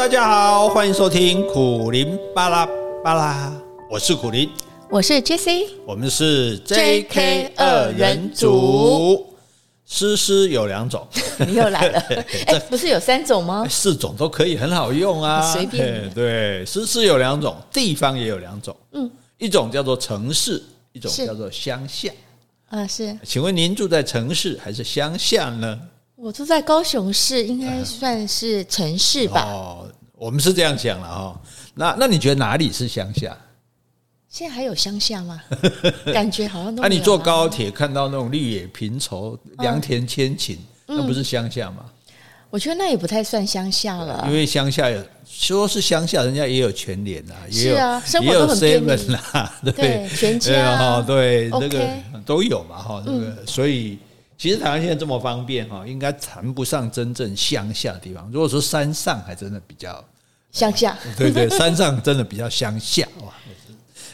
大家好，欢迎收听苦林巴拉巴拉，我是苦林，我是 JC，我们是 JK 二人组。诗诗有两种，你 又来了，哎，不是有三种吗？四种都可以，很好用啊，随便。对，诗诗有两种，地方也有两种，嗯，一种叫做城市，一种叫做乡下。啊，是。请问您住在城市还是乡下呢？我住在高雄市，应该算是城市吧。哦，我们是这样想了哈。那那你觉得哪里是乡下？现在还有乡下吗？感觉好像都。那你坐高铁看到那种绿野平畴、良田千顷，那不是乡下吗？我觉得那也不太算乡下了。因为乡下有说是乡下，人家也有全联啊，是啊，也有 seven 啊，对，全家哈，对，那个都有嘛哈，那个所以。其实台湾现在这么方便哈，应该谈不上真正乡下的地方。如果说山上还真的比较乡下，对对，山上真的比较乡下哇！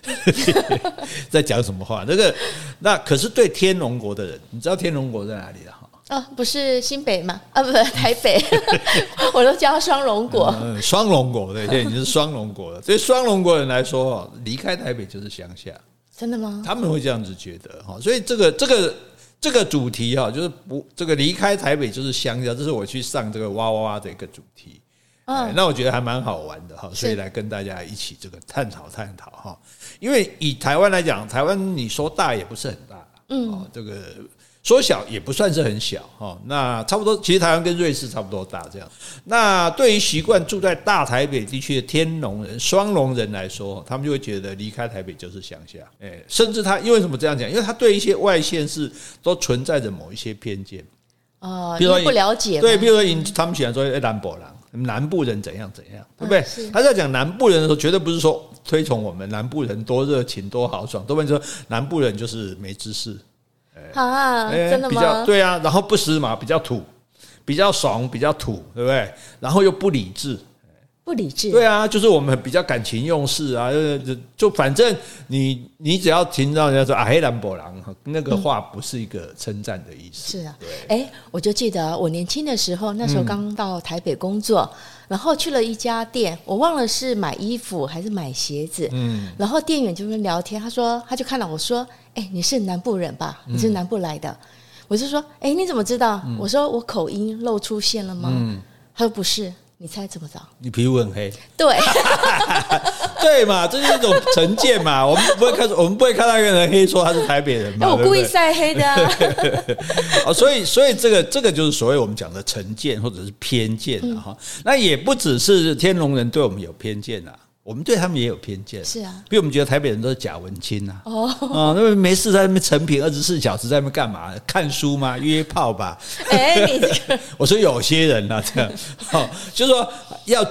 在讲什么话？那个那可是对天龙国的人，你知道天龙国在哪里的哈？哦，不是新北吗？啊，不是台北，我都叫双龙国。嗯，双龙国对，现在已经是双龙国了。对双龙国人来说，离开台北就是乡下。真的吗？他们会这样子觉得哈，所以这个这个。这个主题哈，就是不这个离开台北就是乡下，这是我去上这个哇哇哇的一个主题。嗯，那我觉得还蛮好玩的哈，所以来跟大家一起这个探讨探讨哈。因为以台湾来讲，台湾你说大也不是很大，嗯，这个。缩小也不算是很小哈，那差不多，其实台湾跟瑞士差不多大这样。那对于习惯住在大台北地区的天龙人、双龙人来说，他们就会觉得离开台北就是乡下。诶，甚至他因为什么这样讲？因为他对一些外县市都存在着某一些偏见。哦，比如说不了解。对，比如说他们喜欢说“南博人”，南部人怎样怎样，对不对？他在讲南部人的时候，绝对不是说推崇我们南部人多热情、多豪爽，都会说南部人就是没知识。啊，真的吗？比较对啊，然后不时髦，比较土，比较怂，比较土，对不对？然后又不理智，不理智。对啊，就是我们比较感情用事啊，就就就反正你你只要听到人家说啊黑兰博郎，那个话不是一个称赞的意思。是啊，对。哎，我就记得我年轻的时候，那时候刚到台北工作。然后去了一家店，我忘了是买衣服还是买鞋子。嗯，然后店员就跟聊天，他说他就看到我说：“哎，你是南部人吧？你是南部来的。”我就说：“哎，你怎么知道？”我说：“我口音露出现了吗？”嗯，他说：“不是。”你猜怎么着？你皮肤很黑。对，对嘛，这是一种成见嘛。我们不会看，我们不会看到一个人黑说他是台北人嘛。我故意晒黑的啊。哦，所以，所以这个，这个就是所谓我们讲的成见或者是偏见了哈。那也不只是天龙人对我们有偏见啊。我们对他们也有偏见，是啊，比如我们觉得台北人都是假文青呐，哦，啊，那么没事在那边成品二十四小时在那边干嘛？看书吗？约炮吧？哎，你这个，我说有些人啊，这样，哦，就是说要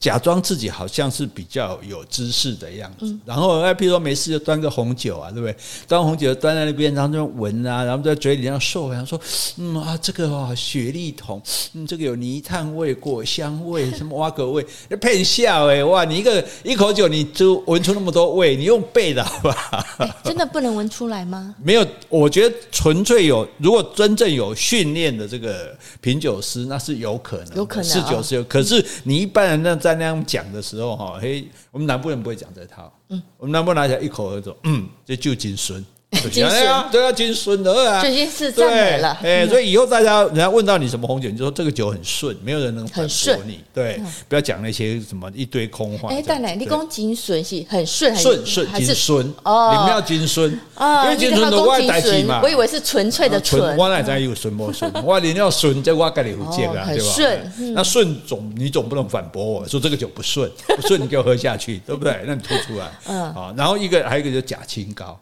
假装自己好像是比较有知识的样子，然后哎，比如说没事就端个红酒啊，对不对？端红酒端在那边，然后就闻啊，然后在嘴里这样嗅，然后说，嗯啊，这个啊雪莉桶，嗯，这个有泥炭味、果香味、什么挖格味，骗笑哎，哇，你一个。一口酒你就闻出那么多味，你用背的好吧？欸，真的不能闻出来吗？没有，我觉得纯粹有，如果真正有训练的这个品酒师，那是有可能，有可能，是酒是有。可是你一般人那在那样讲的时候，哈，嘿，我们南部人不会讲这套。嗯，我们南部人拿起来一口喝走，嗯，这就金孙。金孙对啊，金孙的啊，最近是赞美了。哎，所以以后大家人家问到你什么红酒，你就说这个酒很顺，没有人能反驳你。对，不要讲那些什么一堆空话。哎，蛋奶，你讲金孙是很顺，顺顺金孙哦，你们要金孙因为金孙的外代替嘛。我以为是纯粹的纯，我哪知有顺不顺？我你要顺，这我跟你有见啊，对吧？顺，那顺总你总不能反驳我说这个酒不顺，不顺你给我喝下去，对不对？那你吐出来，嗯，好，然后一个还有一个就假清高。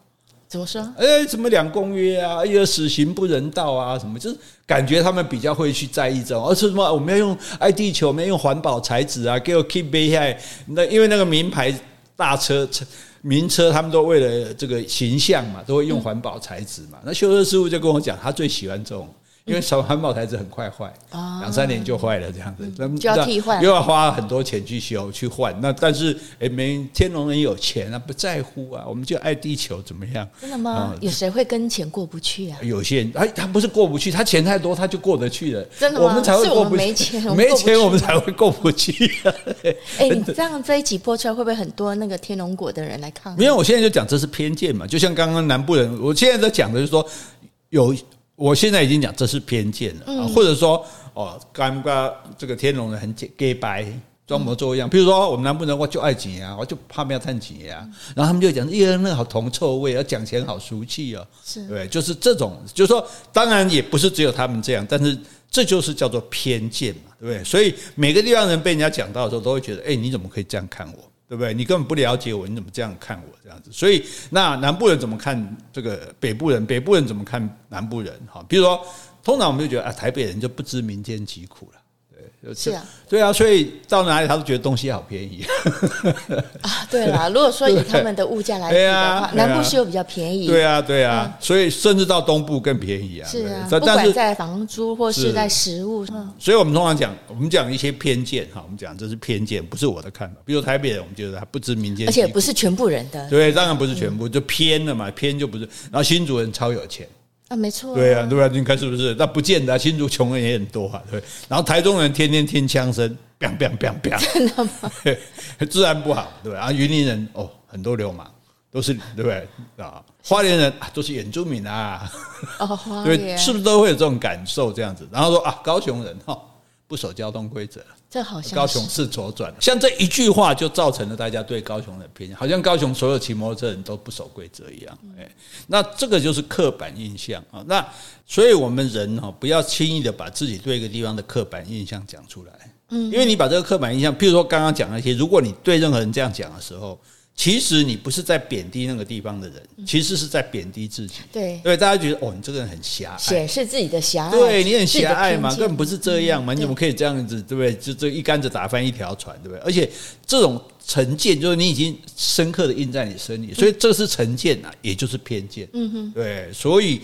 怎么说？哎，什么两公约啊？哎呀，死刑不人道啊？什么？就是感觉他们比较会去在意这种，而是什么？我们要用爱地球，我们要用环保材质啊，给我 keep 背下那因为那个名牌大车车名车，他们都为了这个形象嘛，都会用环保材质嘛。那修车师傅就跟我讲，他最喜欢这种因为小环保台子很快坏，两三年就坏了这样子，那么就要替换，又要花很多钱去修去换。那但是哎，没天龙人有钱啊，不在乎啊，我们就爱地球怎么样？真的吗？有谁会跟钱过不去啊？有些人哎，他不是过不去，他钱太多，他就过得去了。真的吗？我们才会过不去，没钱，没钱我们才会过不去。哎，你这样这一集播出来，会不会很多那个天龙果的人来抗议？因为我现在就讲这是偏见嘛，就像刚刚南部人，我现在在讲的就是说有。我现在已经讲这是偏见了啊，或者说哦，刚刚这个天龙人很假白装模作样。比如说我们南部人，我就爱钱啊，我就怕不要赚钱啊，然后他们就讲，耶，那好铜臭味，要讲钱好俗气哦，是对，就是这种，就是说，当然也不是只有他们这样，但是这就是叫做偏见嘛，对不对？所以每个地方人被人家讲到的时候，都会觉得，哎，你怎么可以这样看我？对不对？你根本不了解我，你怎么这样看我这样子？所以那南部人怎么看这个北部人？北部人怎么看南部人？哈，比如说，通常我们就觉得啊，台北人就不知民间疾苦了。是啊，对啊，所以到哪里他都觉得东西好便宜 啊。对啦，如果说以他们的物价来比的话，南部是有比较便宜。对啊，对啊，所以甚至到东部更便宜啊。是啊，不管在房租或是在食物上。所以我们通常讲，我们讲一些偏见哈，我们讲这是偏见，不是我的看法。比如台北人，我们觉得他不知民间，而且不是全部人的。对，当然不是全部，就偏了嘛，偏就不是。然后新竹人超有钱。啊，没错、啊，对啊，对啊，你看是不是？那不见得、啊，新竹穷人也很多啊，对。然后台中人天天听枪声，biang biang biang biang，真的吗？治安不好，对吧？啊，云林人哦，很多流氓，都是对不对啊？花莲人都是原住民啊，哦，花莲 对，是不是都会有这种感受这样子？然后说啊，高雄人哈。不守交通规则，这好像高雄是左转，像这一句话就造成了大家对高雄的偏见，好像高雄所有骑摩托车人都不守规则一样。哎，那这个就是刻板印象啊。那所以我们人哈，不要轻易的把自己对一个地方的刻板印象讲出来。嗯，因为你把这个刻板印象，譬如说刚刚讲那些，如果你对任何人这样讲的时候。其实你不是在贬低那个地方的人，其实是在贬低自己。对，对，大家觉得哦，你这个人很狭隘，显示自己的狭隘。对，你很狭隘嘛，根本不是这样嘛，你怎么可以这样子？对不对？就这一竿子打翻一条船，对不对？而且这种成见，就是你已经深刻的印在你身里，所以这是成见啊，也就是偏见。嗯哼，对，所以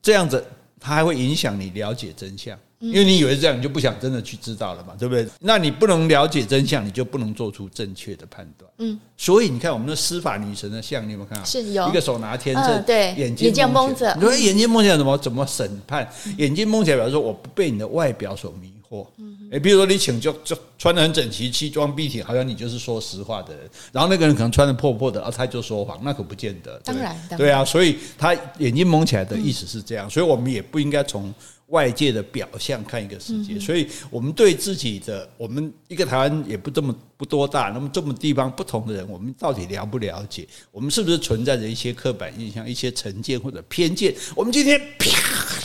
这样子，它还会影响你了解真相。因为你以为是这样，你就不想真的去知道了嘛，对不对？那你不能了解真相，你就不能做出正确的判断。嗯，所以你看我们的司法女神的像，你有没有看到？是有一个手拿天证，对，眼睛蒙着。你说眼睛蒙起来怎么怎么审判？眼睛蒙起来表示说我不被你的外表所迷惑。嗯，诶，比如说你请就就穿的很整齐，西装笔挺，好像你就是说实话的人。然后那个人可能穿的破破的，啊，他就说谎，那可不见得。当然，对啊，所以他眼睛蒙起来的意思是这样，所以我们也不应该从。外界的表象看一个世界，所以我们对自己的，我们一个台湾也不这么不多大，那么这么地方不同的人，我们到底了不了解？我们是不是存在着一些刻板印象、一些成见或者偏见？我们今天啪，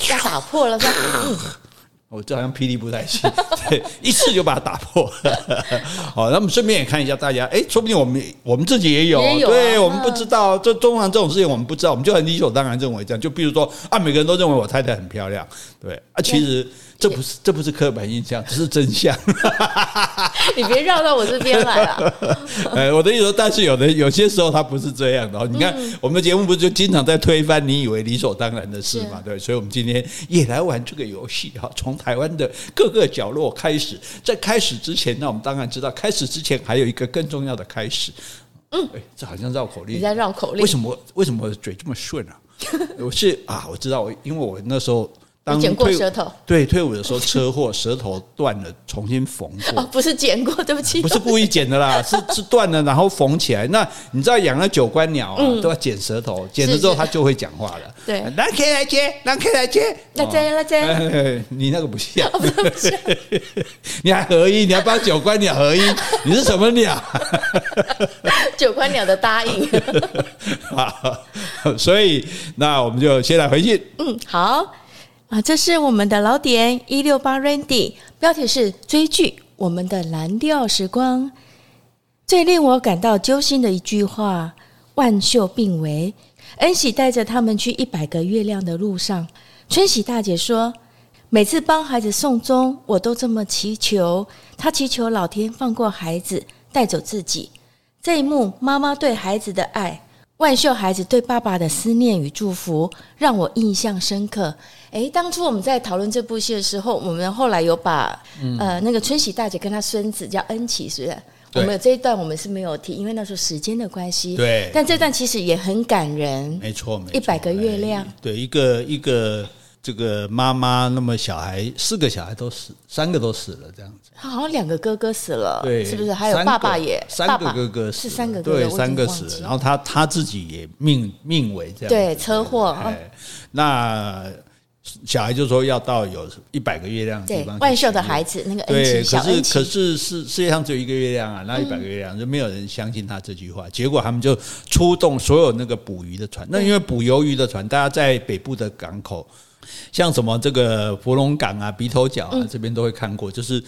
要打破了，是吧？我这好像霹雳不太行，对，一次就把它打破。好，那么顺便也看一下大家，哎，说不定我们我们自己也有，也有啊、对我们不知道，这通常这种事情我们不知道，我们就很理所当然认为这样。就比如说啊，每个人都认为我太太很漂亮，对啊，其实。这不是这不是刻板印象，这是真相。你别绕到我这边来了。哎，我的意思说，但是有的有些时候它不是这样的。你看，我们的节目不是就经常在推翻你以为理所当然的事嘛？对，所以，我们今天也来玩这个游戏哈。从台湾的各个角落开始，在开始之前，那我们当然知道，开始之前还有一个更重要的开始。嗯，哎，这好像绕口令。你在绕口令？为什么？为什么嘴这么顺啊？我是啊，我知道，我因为我那时候。当剪过舌头，对，退伍的时候车祸，舌头断了，重新缝过。哦，不是剪过，对不起，不是故意剪的啦，是是断了，然后缝起来。那你知道养了九官鸟啊，都要剪舌头，剪了之后它就会讲话了。对，那可以来接，那可以来接，来接来接。你那个不像，你还合一，你还帮九官鸟合一，你是什么鸟？九官鸟的答应。好，所以那我们就先来回信。嗯，好。啊，这是我们的老点一六八 Randy，标题是追剧，我们的蓝调时光。最令我感到揪心的一句话：万秀病危，恩喜带着他们去一百个月亮的路上。春喜大姐说，每次帮孩子送终，我都这么祈求，她祈求老天放过孩子，带走自己。这一幕，妈妈对孩子的爱，万秀孩子对爸爸的思念与祝福让我印象深刻。诶，当初我们在讨论这部戏的时候，我们后来有把、嗯、呃那个春喜大姐跟她孙子叫恩琪，是不是？我们有这一段我们是没有提，因为那时候时间的关系。对。但这段其实也很感人。没错，没错。一百个月亮。对，一个一个这个妈妈，那么小孩四个小孩都死，三个都死了，这样子。他好像两个哥哥死了，对，是不是？还有爸爸也，三个哥哥死，是三个哥哥，对，三个死了。然后他他自己也命命为这样，对，车祸。哎，那。小孩就说要到有一百个月亮的地方。万寿的孩子那个恩对，可是可是世世界上只有一个月亮啊，那一百个月亮就没有人相信他这句话。结果他们就出动所有那个捕鱼的船。那因为捕鱿鱼的船，大家在北部的港口，像什么这个芙蓉港啊、鼻头角啊这边都会看过，就是。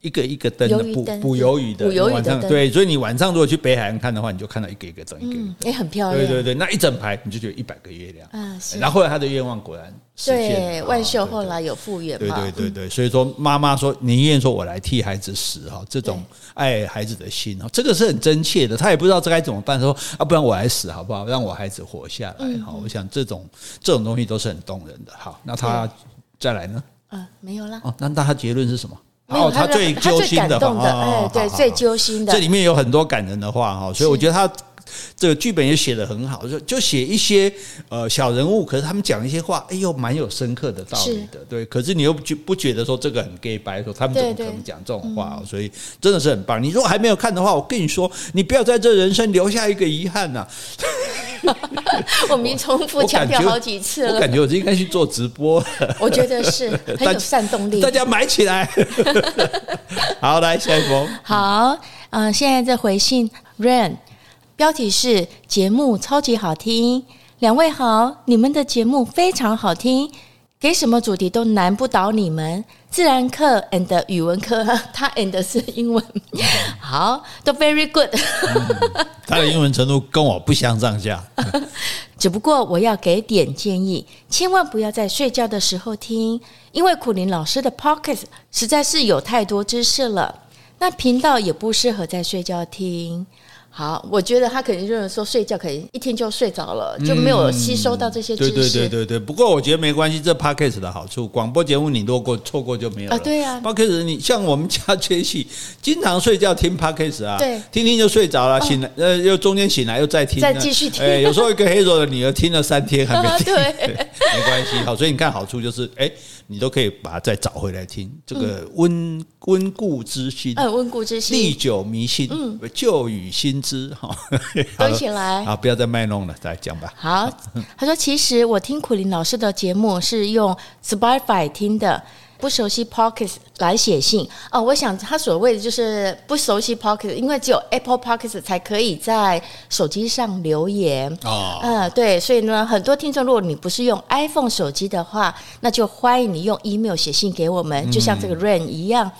一个一个灯的捕捕鱿鱼的，晚上对，所以你晚上如果去北海岸看的话，你就看到一个一个灯，一个一个灯，也很漂亮。对对对，那一整排你就觉得一百个月亮。嗯，然后后来他的愿望果然实现。对，万秀后来有复原。对对对对，所以说妈妈说宁愿说我来替孩子死哈，这种爱孩子的心哈，这个是很真切的。他也不知道这该怎么办，说啊，不然我来死好不好？让我孩子活下来哈。我想这种这种东西都是很动人的。好，那他再来呢？嗯，没有了。哦，那那他结论是什么？哦，他最揪心的，哎，对，最揪心的。这里面有很多感人的话哈，所以我觉得他这个剧本也写得很好，就就写一些呃小人物，可是他们讲一些话，哎呦，蛮有深刻的道理的，对。可是你又不不觉得说这个很 gay 白，说他们怎么可能讲这种话？所以真的是很棒。你如果还没有看的话，我跟你说，你不要在这人生留下一个遗憾呐。我们重复强调好几次了，我感觉我应该去做直播。我觉得是 很有煽动力，大家买起来。好，来下一封。好，嗯、呃，现在在回信 Rain，标题是节目超级好听，两位好，你们的节目非常好听。给什么主题都难不倒你们，自然课 and 语文课，他 and 是英文，好，都 very good。嗯，他的英文程度跟我不相上下。只不过我要给点建议，千万不要在睡觉的时候听，因为苦林老师的 podcast 实在是有太多知识了，那频道也不适合在睡觉听。好，我觉得他肯定就是说睡觉可以一天就睡着了，就没有吸收到这些知识。对对对对对。不过我觉得没关系，这 Podcast 的好处，广播节目你如果错过就没有了。啊，对啊。Podcast 你像我们家杰西，经常睡觉听 Podcast 啊，对，听听就睡着了，醒来呃又中间醒来又再听，再继续听。哎，有时候一个黑手的女儿听了三天还没听，对，没关系。好，所以你看好处就是哎。你都可以把它再找回来听，这个温温故知新，嗯，温故知新，历久弥新，嗯，旧与新知，哈，都起来，啊，不要再卖弄了，再讲吧。好，他说，其实我听苦林老师的节目是用 Spotify 听的。不熟悉 Podcast 来写信哦，我想他所谓的就是不熟悉 Podcast，因为只有 Apple Podcast 才可以在手机上留言哦。嗯，对，所以呢，很多听众，如果你不是用 iPhone 手机的话，那就欢迎你用 email 写信给我们，就像这个 Rain 一样。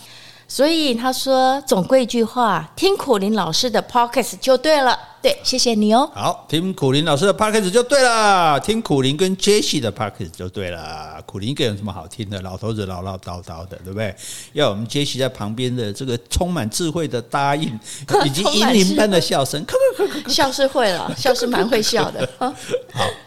所以他说，总归一句话，听苦林老师的 Podcast 就对了。对，谢谢你哦。好，听苦林老师的 Podcast 就对了，听苦林跟 Jessie 的 Podcast 就对了。苦林一个人有什么好听的？老头子唠唠叨叨的，对不对？要我们 Jessie 在旁边的这个充满智慧的答应，以及银铃般的笑声，笑是会了，笑是蛮会笑的。好，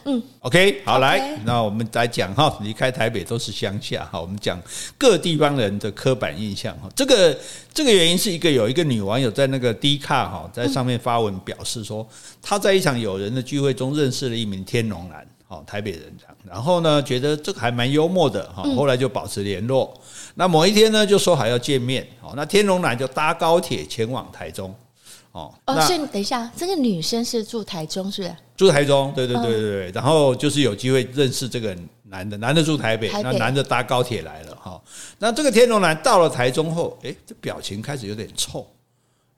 嗯，OK，好，来，那我们来讲哈，离开台北都是乡下哈，我们讲各地方人的刻板印象哈。这个这个原因是一个有一个女网友在那个 D 卡哈，在上面发文表示。说她在一场友人的聚会中认识了一名天龙男，哦，台北人这样，然后呢，觉得这个还蛮幽默的，哈，后来就保持联络。那某一天呢，就说好要见面，哦，那天龙男就搭高铁前往台中，哦，哦，所以等一下，这个女生是住台中，是不是？住台中，对对对对对，然后就是有机会认识这个男的，男的住台北，台北那男的搭高铁来了，哈，那这个天龙男到了台中后，哎，这表情开始有点臭，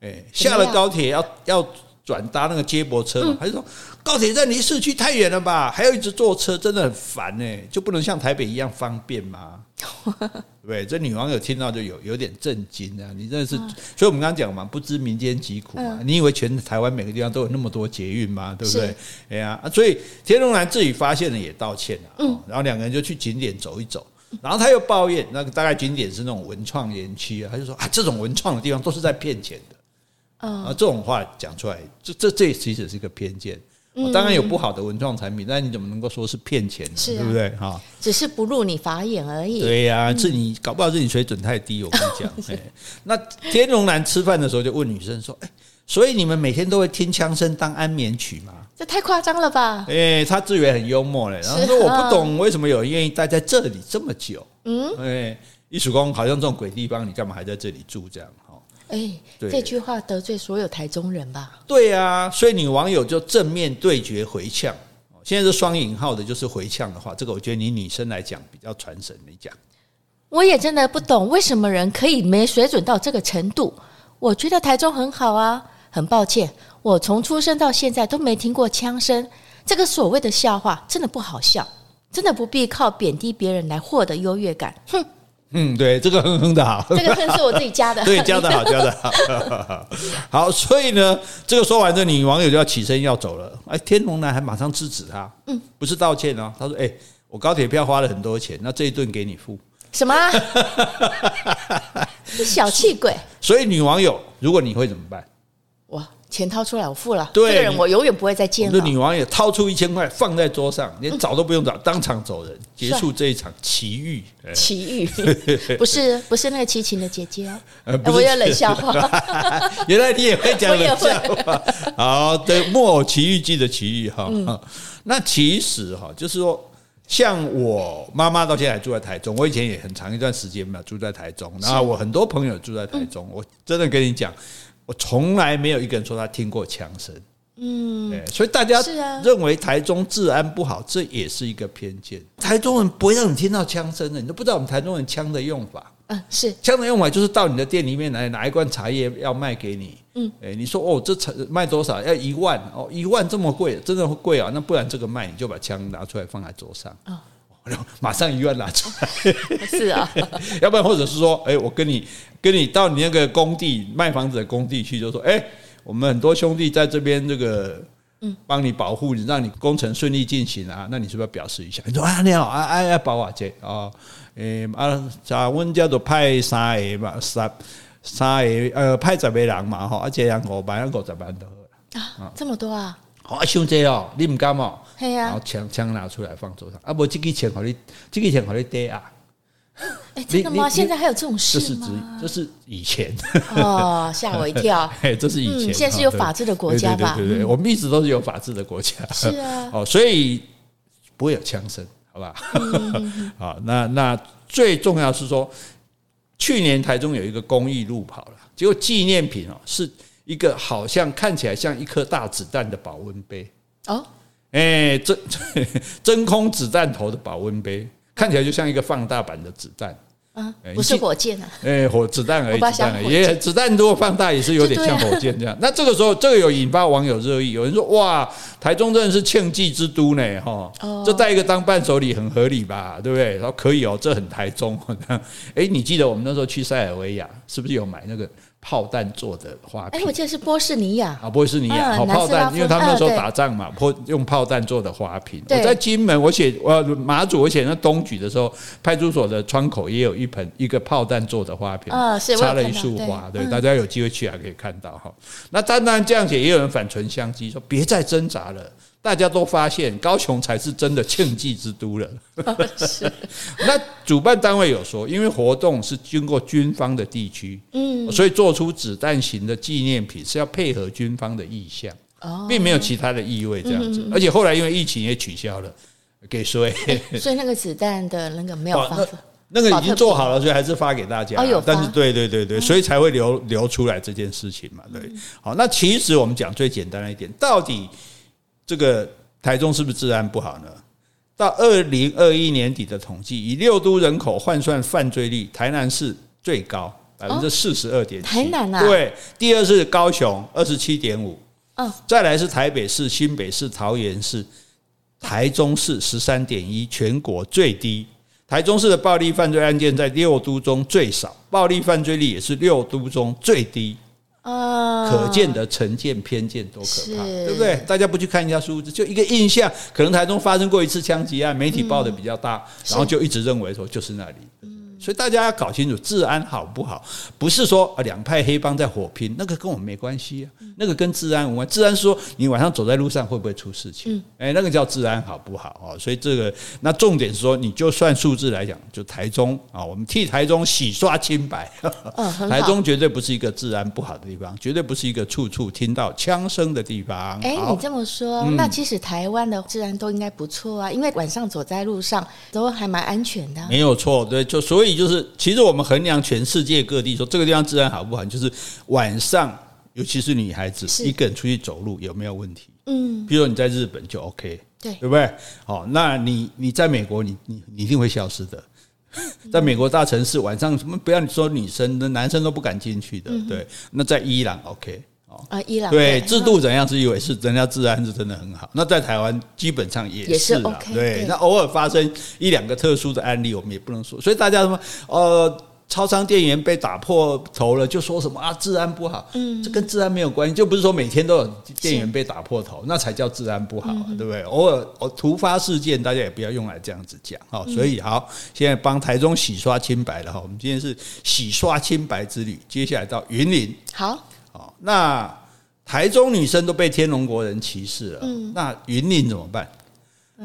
哎，下了高铁要要。转搭那个接驳车嘛，他就说高铁站离市区太远了吧？还要一直坐车，真的很烦呢。就不能像台北一样方便吗？对，这女网友听到就有有点震惊啊！你真的是，所以我们刚刚讲嘛，不知民间疾苦嘛。你以为全台湾每个地方都有那么多捷运吗？对不对？哎呀，所以天龙男自己发现了也道歉了。然后两个人就去景点走一走，然后他又抱怨，那个大概景点是那种文创园区啊，他就说啊，这种文创的地方都是在骗钱的。啊，这种话讲出来，这这这其实是一个偏见。嗯、当然有不好的文创产品，但你怎么能够说是骗钱呢？是啊、对不对？哈，只是不入你法眼而已。对呀、啊，是你搞不好是你水准太低。我跟你讲，那天龙男吃饭的时候就问女生说：“哎，所以你们每天都会听枪声当安眠曲吗？”这太夸张了吧？哎，他自以为很幽默嘞，然后说：“我不懂为什么有人愿意待在这里这么久。”嗯，哎，艺术工好像这种鬼地方，你干嘛还在这里住这样？哎，欸、对这句话得罪所有台中人吧？对啊，所以女网友就正面对决回呛。现在是双引号的，就是回呛的话，这个我觉得你女生来讲比较传神。你讲，我也真的不懂为什么人可以没水准到这个程度。我觉得台中很好啊，很抱歉，我从出生到现在都没听过枪声。这个所谓的笑话真的不好笑，真的不必靠贬低别人来获得优越感。哼。嗯，对，这个哼哼的好，这个哼是我自己加的，对，加的好，加的好，好，所以呢，这个说完，这女网友就要起身要走了，哎，天龙男还马上制止他，嗯，不是道歉哦，他说，哎，我高铁票花了很多钱，那这一顿给你付，什么？小气鬼，所以女网友，如果你会怎么办？哇！钱掏出来，我付了。对，这个人我永远不会再见了。那女王也掏出一千块放在桌上，连找都不用找，当场走人，结束这一场奇遇。奇遇，不是不是那个齐秦的姐姐哦。我有冷笑话。原来你也会讲冷笑话。好的，《木偶奇遇记》的奇遇哈。那其实哈，就是说，像我妈妈到现在还住在台中，我以前也很长一段时间嘛住在台中，然后我很多朋友住在台中，我真的跟你讲。我从来没有一个人说他听过枪声，嗯，所以大家认为台中治安不好，这也是一个偏见。台中人不会让你听到枪声的，你都不知道我们台中人枪的用法。嗯，是枪的用法就是到你的店里面来拿一罐茶叶要卖给你，嗯，哎，你说哦，这茶卖多少？要一万哦，一万这么贵，真的会贵啊？那不然这个卖，你就把枪拿出来放在桌上啊。马上一万拿出来，是啊，要不然或者是说，哎，我跟你跟你到你那个工地卖房子的工地去，就说，哎，我们很多兄弟在这边这个，嗯，帮你保护你，让你工程顺利进行啊，那你是不是要表示一下？你说啊，你好啊，哎呀，保瓦姐啊，诶啊，咱温叫做派三个嘛，三三个呃派十个人嘛哈，而且人五万，五十万都好啊，这么多啊。好，兄弟哦，你唔敢哦，啊、然后枪枪拿出来放桌上，啊不，这个钱好你，这个钱好你爹啊！哎，真的吗？现在还有这种事吗？这是指，这是以前哦，吓我一跳。哎，这是以前，嗯、现在是有法治的国家吧？对对对，对，对，我们一直都是有法治的国家。是啊，哦，所以不会有枪声，好吧？好，那那最重要是说，去年台中有一个公益路跑了，结果纪念品哦是。一个好像看起来像一颗大子弹的保温杯哦，哎，真 真空子弹头的保温杯，看起来就像一个放大版的子弹啊，不是火箭啊，哎，火子弹而已，子弹而已，也子弹如果放大也是有点像火箭这样。那这个时候，这个有引发网友热议，有人说哇，台中真的是庆忌之都呢，哈，这带一个当伴手礼很合理吧，对不对？然后可以哦，这很台中。哎，你记得我们那时候去塞尔维亚，是不是有买那个？炮弹做的花瓶，哎，我记得是波士尼亚啊，波士尼亚，好炮弹，因为他们那时候打仗嘛，破用炮弹做的花瓶。我在金门，我写我马祖，我写那东莒的时候，派出所的窗口也有一盆一个炮弹做的花瓶，插了一束花，对，大家有机会去还可以看到哈。那当然这样写，也有人反唇相讥说，别再挣扎了。大家都发现高雄才是真的庆忌之都了。是，那主办单位有说，因为活动是经过军方的地区，嗯，所以做出子弹型的纪念品是要配合军方的意向，并没有其他的意味这样子。而且后来因为疫情也取消了，给谁？所以那个子弹的那个没有发，那个已经做好了，所以还是发给大家。但是对对对对，所以才会流流出来这件事情嘛。对，好，那其实我们讲最简单的一点，到底。这个台中是不是治安不好呢？到二零二一年底的统计，以六都人口换算犯罪率，台南市最高百分之四十二点七。台南啊，对，第二是高雄二十七点五，嗯，再来是台北市、新北市、桃园市，台中市十三点一，全国最低。台中市的暴力犯罪案件在六都中最少，暴力犯罪率也是六都中最低。啊，可见的成见偏见多可怕，对不对？大家不去看一下数字，就一个印象，可能台中发生过一次枪击案，媒体报的比较大，然后就一直认为说就是那里。所以大家要搞清楚治安好不好，不是说啊两派黑帮在火拼，那个跟我们没关系啊，那个跟治安无关。治安说你晚上走在路上会不会出事情？哎，那个叫治安好不好啊？所以这个那重点是说，你就算数字来讲，就台中啊，我们替台中洗刷清白。台中绝对不是一个治安不好的地方，绝对不是一个处处听到枪声的地方。哎，你这么说，那其实台湾的治安都应该不错啊，因为晚上走在路上都还蛮安全的。没有错，对，就所以就是，其实我们衡量全世界各地说这个地方治安好不好，就是晚上，尤其是女孩子一个人出去走路有没有问题？嗯，比如说你在日本就 OK，对，对不对？好，那你你在美国，你你你一定会消失的。在美国大城市晚上什么不要说女生那，男生都不敢进去的。对，那在伊朗 OK。啊，伊朗对制度怎样是以为是人家治安是真的很好。那在台湾基本上也是啦，对。那偶尔发生一两个特殊的案例，我们也不能说。所以大家说，呃，超商店员被打破头了，就说什么啊，治安不好。嗯，这跟治安没有关系，就不是说每天都有店员被打破头，那才叫治安不好，对不对？偶尔突发事件，大家也不要用来这样子讲。好，所以好，现在帮台中洗刷清白了哈。我们今天是洗刷清白之旅，接下来到云林。好。那台中女生都被天龙国人歧视了，嗯，那云林怎么办？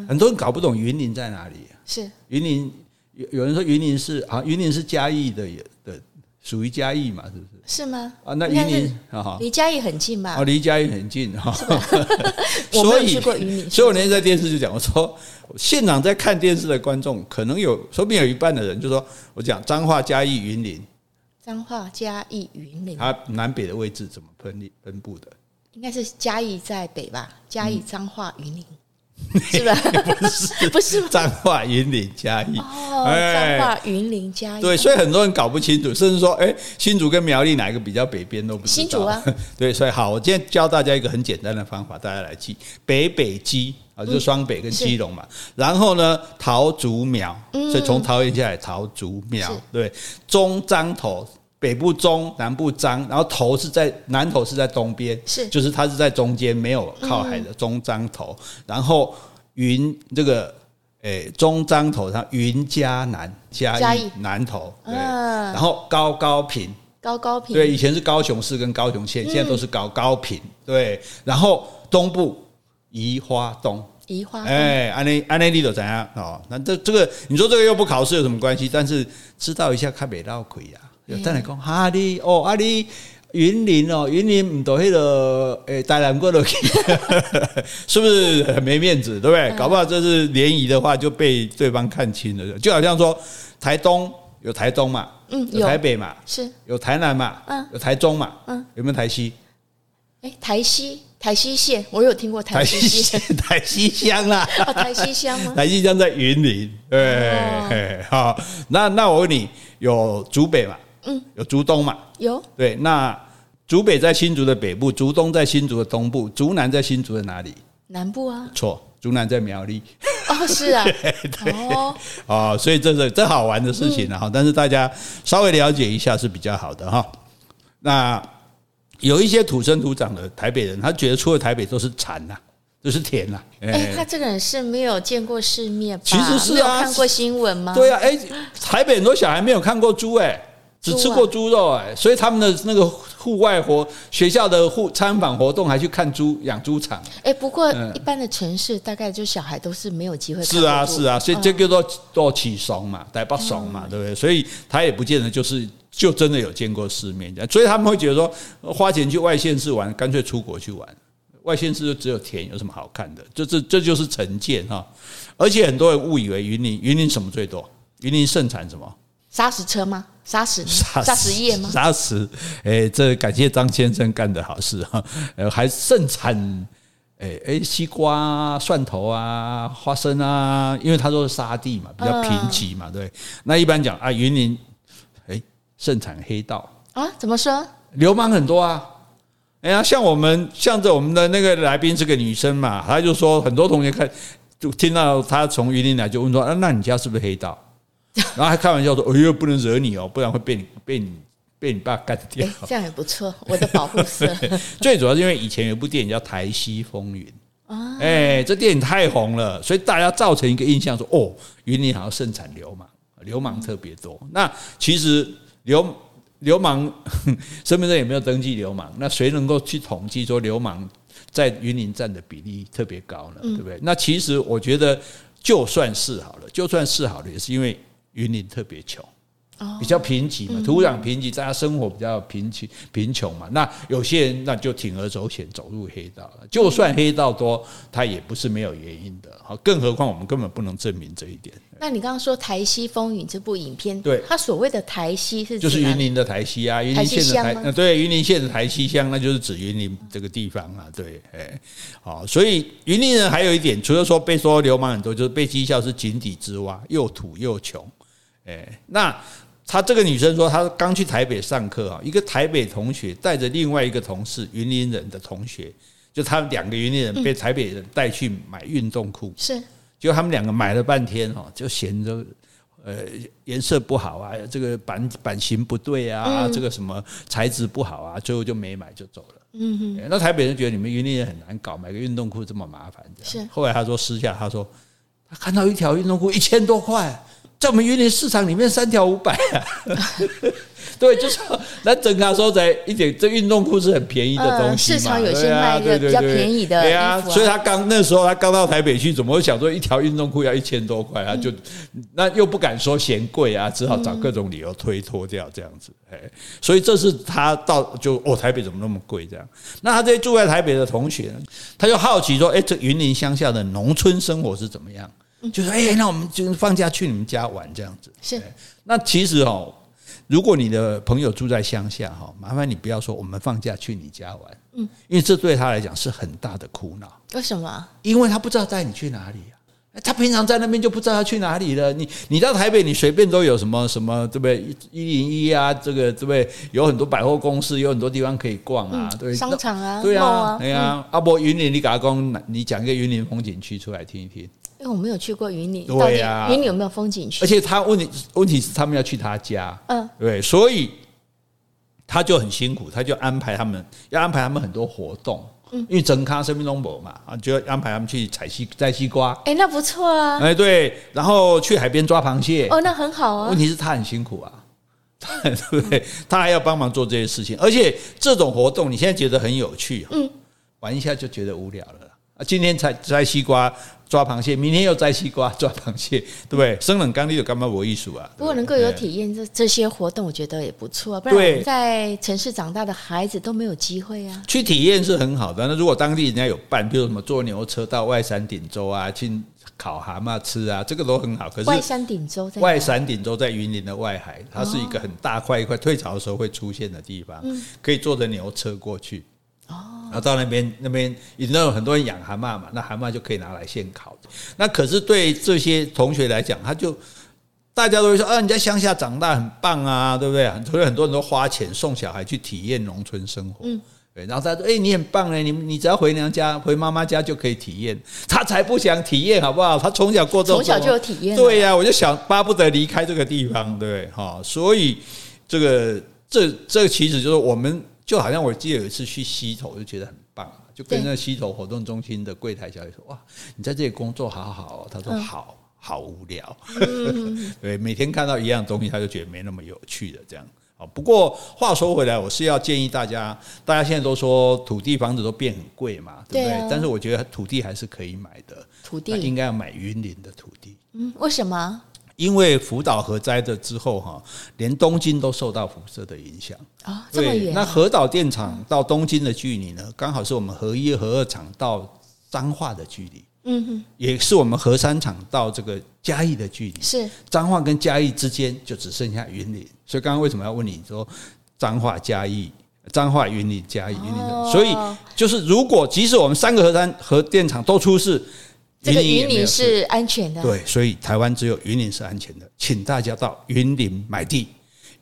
很多人搞不懂云林在哪里。是云林有有人说云林是啊，云林是嘉义的的，属于嘉义嘛，是不是？是吗？啊，那云林啊，离嘉义很近吧？哦，离嘉义很近哈。我没有去过云林，所以我那天在电视就讲，我说现场在看电视的观众可能有，说不定有一半的人就说，我讲彰化嘉义云林。彰化、嘉义、云林，它南北的位置怎么分立分布的？应该是嘉义在北吧？嘉义、彰化、云林，是吧？不是，不是彰化、云林、嘉义。哦，彰化、云林、嘉义。对，所以很多人搞不清楚，甚至说，哎，新竹跟苗栗哪一个比较北边都不知道。新竹啊。对，所以好，我今天教大家一个很简单的方法，大家来记：北北基啊，就是双北跟基隆嘛。然后呢，桃竹苗，所以从桃园下来，桃竹苗。对，中彰投。北部中，南部彰，然后头是在南头是在东边，是。就是它是在中间，没有靠海的中彰投，然后云这个诶中彰头上云嘉南嘉义南头，对，然后高高平。高高平，对，以前是高雄市跟高雄县，现在都是高高平，对，然后东部宜花东。宜花，哎，安内安内利都怎样哦？那这这个你说这个又不考试有什么关系？但是知道一下看北绕亏呀。再来讲，哈你哦，阿你云林哦，云林唔到迄个诶，台南过落去，是不是很没面子？对不对？搞不好这是联谊的话，就被对方看清了。就好像说，台东有台东嘛，嗯，有台北嘛，是有台南嘛，嗯，有台中嘛，嗯，有没有台西？诶，台西台西县，我有听过台西县，台西乡啦，台西乡吗？台西乡在云林，对，好，那那我问你，有竹北嘛？嗯，有竹东嘛？有。对，那竹北在新竹的北部，竹东在新竹的东部，竹南在新竹的哪里？南部啊。错，竹南在苗栗。哦，是啊。对。哦。哦，所以这是这好玩的事情哈，嗯、但是大家稍微了解一下是比较好的哈。那有一些土生土长的台北人，他觉得出了台北都是蚕呐、啊，都是甜呐、啊。哎、欸，他这个人是没有见过世面吧？其实是啊。没有看过新闻吗？对啊，哎、欸，台北很多小孩没有看过猪哎、欸。只吃过猪肉哎，所以他们的那个户外活学校的户参访活动还去看猪养猪场。哎，不过一般的城市大概就小孩都是没有机会。是啊是啊，所以这个都都起怂嘛，台北怂嘛，对不对？所以他也不见得就是就真的有见过世面，所以他们会觉得说花钱去外县市玩，干脆出国去玩。外县市就只有田，有什么好看的？这这这就是成见哈。而且很多人误以为云林云林什么最多？云林盛产什么？砂石车吗？砂石砂石业吗？砂石，哎，这感谢张先生干的好事哈，呃，还盛产，哎哎，西瓜、蒜头啊、花生啊，因为他说是沙地嘛，比较贫瘠嘛，对。那一般讲啊，云林，哎，盛产黑道啊？怎么说？流氓很多啊！哎呀，像我们，向着我们的那个来宾是个女生嘛，她就说很多同学看，就听到她从云林来，就问说，啊，那你家是不是黑道？然后还开玩笑说：“哎呦，不能惹你哦，不然会被你 被你被你爸干掉。”这样也不错，我的保护色。最主要是因为以前有部电影叫《台西风云》啊，哎，这电影太红了，所以大家造成一个印象说：“哦，云林好像盛产流氓。”流氓特别多。那其实流流氓身份证也没有登记流氓，那谁能够去统计说流氓在云林占的比例特别高呢？对不对？那其实我觉得，就算是好了，就算是好了，也是因为云林特别穷。比较贫瘠嘛，土壤贫瘠，大家生活比较贫瘠贫穷嘛。那有些人那就铤而走险，走入黑道了。就算黑道多，他也不是没有原因的。好，更何况我们根本不能证明这一点。那你刚刚说《台西风云》这部影片，对，它所谓的台西是就是云林的台西啊，云林县的台，对，云林县的台西乡，那就是指云林这个地方啊。对，哎，好，所以云林人还有一点，除了说被说流氓很多，就是被讥笑是井底之蛙，又土又穷。哎，那。她这个女生说，她刚去台北上课啊，一个台北同学带着另外一个同事云林人的同学，就他们两个云林人被台北人带去买运动裤，是，就他们两个买了半天哈，就嫌着呃颜色不好啊，这个版版型不对啊，这个什么材质不好啊，最后就没买就走了。嗯哼，那台北人觉得你们云林人很难搞，买个运动裤这么麻烦，是。后来他说私下他说，他看到一条运动裤一千多块。在我们云林市场里面，三条五百啊，对，就是那整个说在一点，这运动裤是很便宜的东西嘛，市场有些卖的比较便宜的，对啊，所以他刚那时候他刚到台北去，怎么会想说一条运动裤要一千多块啊？就那又不敢说嫌贵啊，只好找各种理由推脱掉这样子，哎，所以这是他到就哦，台北怎么那么贵这样？那他这些住在台北的同学，他就好奇说，哎，这云林乡下的农村生活是怎么样？就说哎，那我们就放假去你们家玩这样子。是，那其实哦，如果你的朋友住在乡下哈，麻烦你不要说我们放假去你家玩，嗯，因为这对他来讲是很大的苦恼。为什么？因为他不知道带你去哪里啊。他平常在那边就不知道要去哪里了。你你到台北，你随便都有什么什么，对不对？一零一啊，这个对不对？有很多百货公司，有很多地方可以逛啊，对，商场啊，对啊，对啊。阿伯云林，你给他讲，你讲一个云林风景区出来听一听。因为我没有去过云岭，对呀，云岭有没有风景区？而且他问题问题是他们要去他家，嗯，对，所以他就很辛苦，他就安排他们要安排他们很多活动，嗯，因为整康生命中博嘛，啊，就要安排他们去采西摘西瓜，哎，那不错啊，哎，对，然后去海边抓螃蟹，哦，那很好啊。问题是他很辛苦啊，对不对？他还要帮忙做这些事情，而且这种活动你现在觉得很有趣，嗯，玩一下就觉得无聊了。啊，今天采摘西瓜。抓螃蟹，明天又摘西瓜，抓螃蟹，对不对？生冷刚力有干嘛我艺术啊？不过能够有体验这这些活动，我觉得也不错。不然在城市长大的孩子都没有机会啊。去体验是很好的。那如果当地人家有办，比如什么坐牛车到外山顶洲啊，去烤蛤蟆吃啊，这个都很好。可是外山顶洲在外山顶洲在云林的外海，它是一个很大块一块退潮的时候会出现的地方，可以坐着牛车过去。然后到那边，那边已经有很多人养蛤蟆嘛，那蛤蟆就可以拿来现烤。那可是对这些同学来讲，他就大家都会说啊，你在乡下长大很棒啊，对不对？所以很多人都花钱送小孩去体验农村生活。嗯，对。然后他说：“哎，你很棒嘞，你你只要回娘家、回妈妈家就可以体验。”他才不想体验，好不好？他从小过这种从小就有体验。对呀，我就想巴不得离开这个地方，对哈。所以这个这这其实就是我们。就好像我记得有一次去溪头，就觉得很棒，就跟那溪头活动中心的柜台小姐说：“哇，你在这里工作好好。”她说：“好好无聊。” 对，每天看到一样东西，她就觉得没那么有趣的这样。啊，不过话说回来，我是要建议大家，大家现在都说土地房子都变很贵嘛，对不对？但是我觉得土地还是可以买的，土地应该要买云林的土地。嗯，为什么？因为福岛核灾的之后哈，连东京都受到辐射的影响啊，这么远。那核岛电厂到东京的距离呢，刚好是我们核一、核二厂到彰化的距离，嗯哼，也是我们核三厂到这个嘉义的距离。是彰化跟嘉义之间就只剩下云林，所以刚刚为什么要问你说彰化、嘉义、彰化、云林、嘉义、云林？所以就是如果即使我们三个核三核电厂都出事。这个云林是安全的，对，所以台湾只有云林是安全的，请大家到云林买地。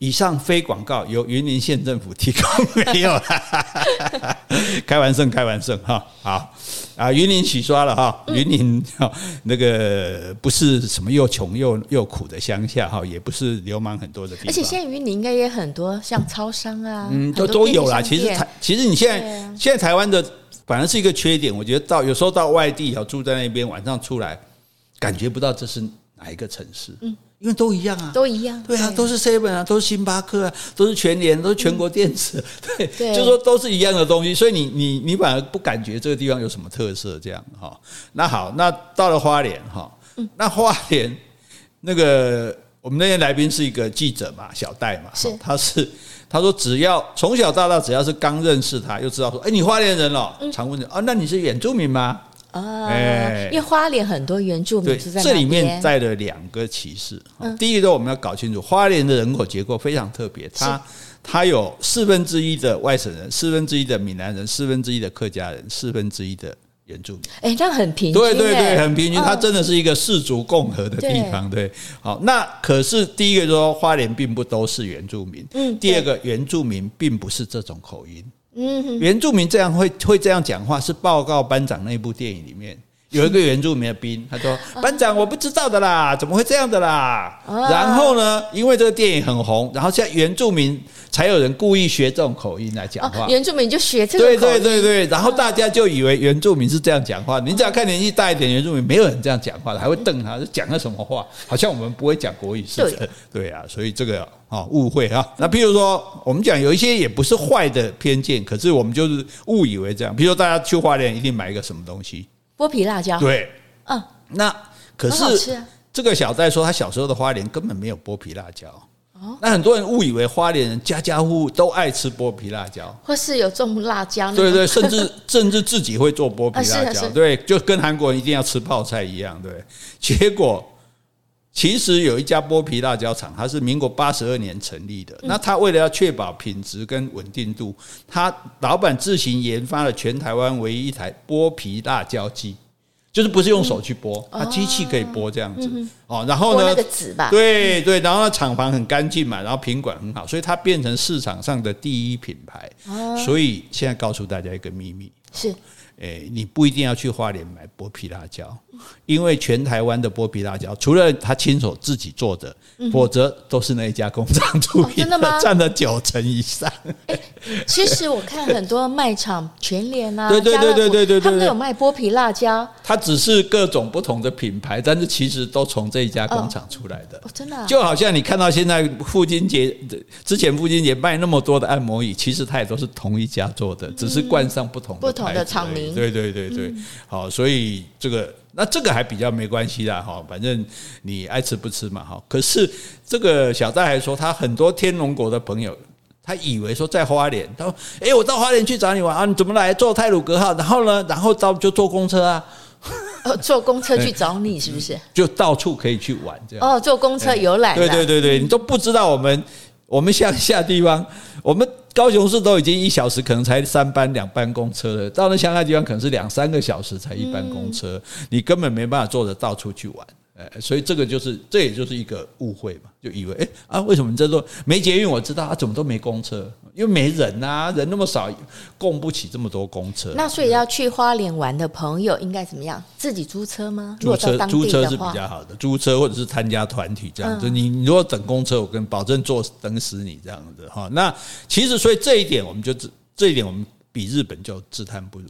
以上非广告，由云林县政府提供，没有啦，开玩笑，开玩笑哈。好啊，云林洗刷了哈，云林哈那个不是什么又穷又又苦的乡下哈，也不是流氓很多的地方。而且现在云林应该也很多像超商啊，嗯，都都有啦。其实台其实你现在现在台湾的。反而是一个缺点，我觉得到有时候到外地要住在那边，晚上出来感觉不到这是哪一个城市？嗯，因为都一样啊，都一样，对啊，都是 Seven 啊，都是星巴克啊，都是全联，都是全国电子，对，对，就说都是一样的东西，所以你你你反而不感觉这个地方有什么特色这样哈。那好，那到了花莲哈，那花莲那个我们那天来宾是一个记者嘛，小戴嘛，是，他是。他说：“只要从小到大，只要是刚认识他，又知道说，哎，你花莲人了，常问你啊，那你是原住民吗？啊，哎，因为花莲很多原住民是在这里面带了两个启示。第一个，我们要搞清楚，花莲的人口结构非常特别，它它有四分之一的外省人，四分之一的闽南人，四分之一的客家人，四分之一的。”原住民，哎，这样很平均，对对对，很平均。它真的是一个氏族共和的地方，对。好，那可是第一个说花莲并不都是原住民，嗯。第二个原住民并不是这种口音，嗯。原住民这样会会这样讲话，是报告班长那部电影里面 有一个原住民的兵，他说：“班长，我不知道的啦，怎么会这样的啦？”然后呢，因为这个电影很红，然后现在原住民。才有人故意学这种口音来讲话，原住民就学这个口音，对对对对，然后大家就以为原住民是这样讲话。你只要看年纪大一点，原住民没有人这样讲话的，还会瞪他，讲个什么话？好像我们不会讲国语似的。对啊，所以这个啊误会啊。那譬如说，我们讲有一些也不是坏的偏见，可是我们就是误以为这样。比如说，大家去花莲一定买一个什么东西？剥皮辣椒。对，嗯，那可是这个小戴说，他小时候的花莲根本没有剥皮辣椒。那很多人误以为花莲人家家户户都爱吃剥皮辣椒，或是有种辣椒，对对，甚至 甚至自己会做剥皮辣椒，对，就跟韩国人一定要吃泡菜一样，对。结果其实有一家剥皮辣椒厂，它是民国八十二年成立的。那他为了要确保品质跟稳定度，他老板自行研发了全台湾唯一一台剥皮辣椒机。就是不是用手去剥，它机器可以剥这样子哦。然后呢，对对，然后呢，厂房很干净嘛，然后品管很好，所以它变成市场上的第一品牌。所以现在告诉大家一个秘密是。诶，你不一定要去花莲买剥皮辣椒，因为全台湾的剥皮辣椒，除了他亲手自己做的，否则都是那一家工厂出品的，真的吗？占了九成以上。其实我看很多卖场，全联啊，对对对对对对，他们都有卖剥皮辣椒。它只是各种不同的品牌，但是其实都从这一家工厂出来的。哦真的，就好像你看到现在父亲节之前父亲节卖那么多的按摩椅，其实它也都是同一家做的，只是冠上不同的不同的厂名。对对对对，好，所以这个那这个还比较没关系啦，哈，反正你爱吃不吃嘛，哈。可是这个小戴还说，他很多天龙国的朋友，他以为说在花莲，他说，哎，我到花莲去找你玩啊，你怎么来？坐泰鲁格号，然后呢，然后到就坐公车啊，坐公车去找你是不是？就到处可以去玩这样。哦，坐公车游览。对对对对，你都不知道我们我们乡下地方，我们。高雄市都已经一小时可能才三班两班公车了，到那乡下地方可能是两三个小时才一班公车，你根本没办法坐着到处去玩，诶，所以这个就是这也就是一个误会嘛，就以为诶啊，为什么这都没捷运？我知道啊，怎么都没公车？因为没人啊，人那么少，供不起这么多公车。那所以要去花莲玩的朋友应该怎么样？自己租车吗？租车租车是比较好的，租车或者是参加团体这样子。你你如果等公车，我跟保证坐等死你这样子哈。那其实所以这一点我们就这一点我们比日本就自叹不如。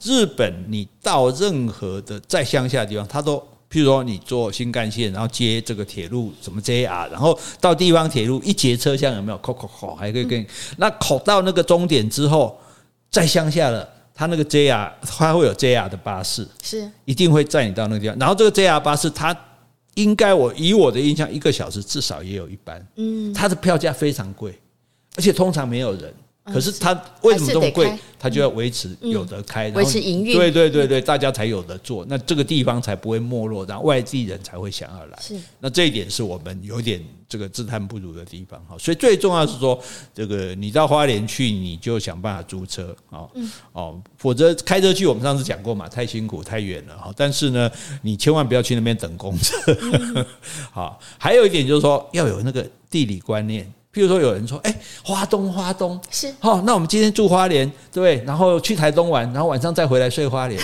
日本你到任何的在乡下的地方，他都。譬如说，你坐新干线，然后接这个铁路，什么 JR，然后到地方铁路一节车厢有没有？扣扣扣，还可以跟你那扣到那个终点之后，在乡下了，他那个 JR，他会有 JR 的巴士，是一定会载你到那个地方。然后这个 JR 巴士，它应该我以我的印象，一个小时至少也有一班，嗯，它的票价非常贵，而且通常没有人。可是它为什么这么贵？它就要维持有得开，维持营运。对对对对，大家才有得做，那这个地方才不会没落，然后外地人才会想要来。是，那这一点是我们有点这个自叹不如的地方哈。所以最重要是说，这个你到花莲去，你就想办法租车啊，哦，否则开车去，我们上次讲过嘛，太辛苦太远了哈。但是呢，你千万不要去那边等公车。好，还有一点就是说，要有那个地理观念。譬如说，有人说：“哎，花东，花东是好，那我们今天住花莲，对不对？然后去台东玩，然后晚上再回来睡花莲。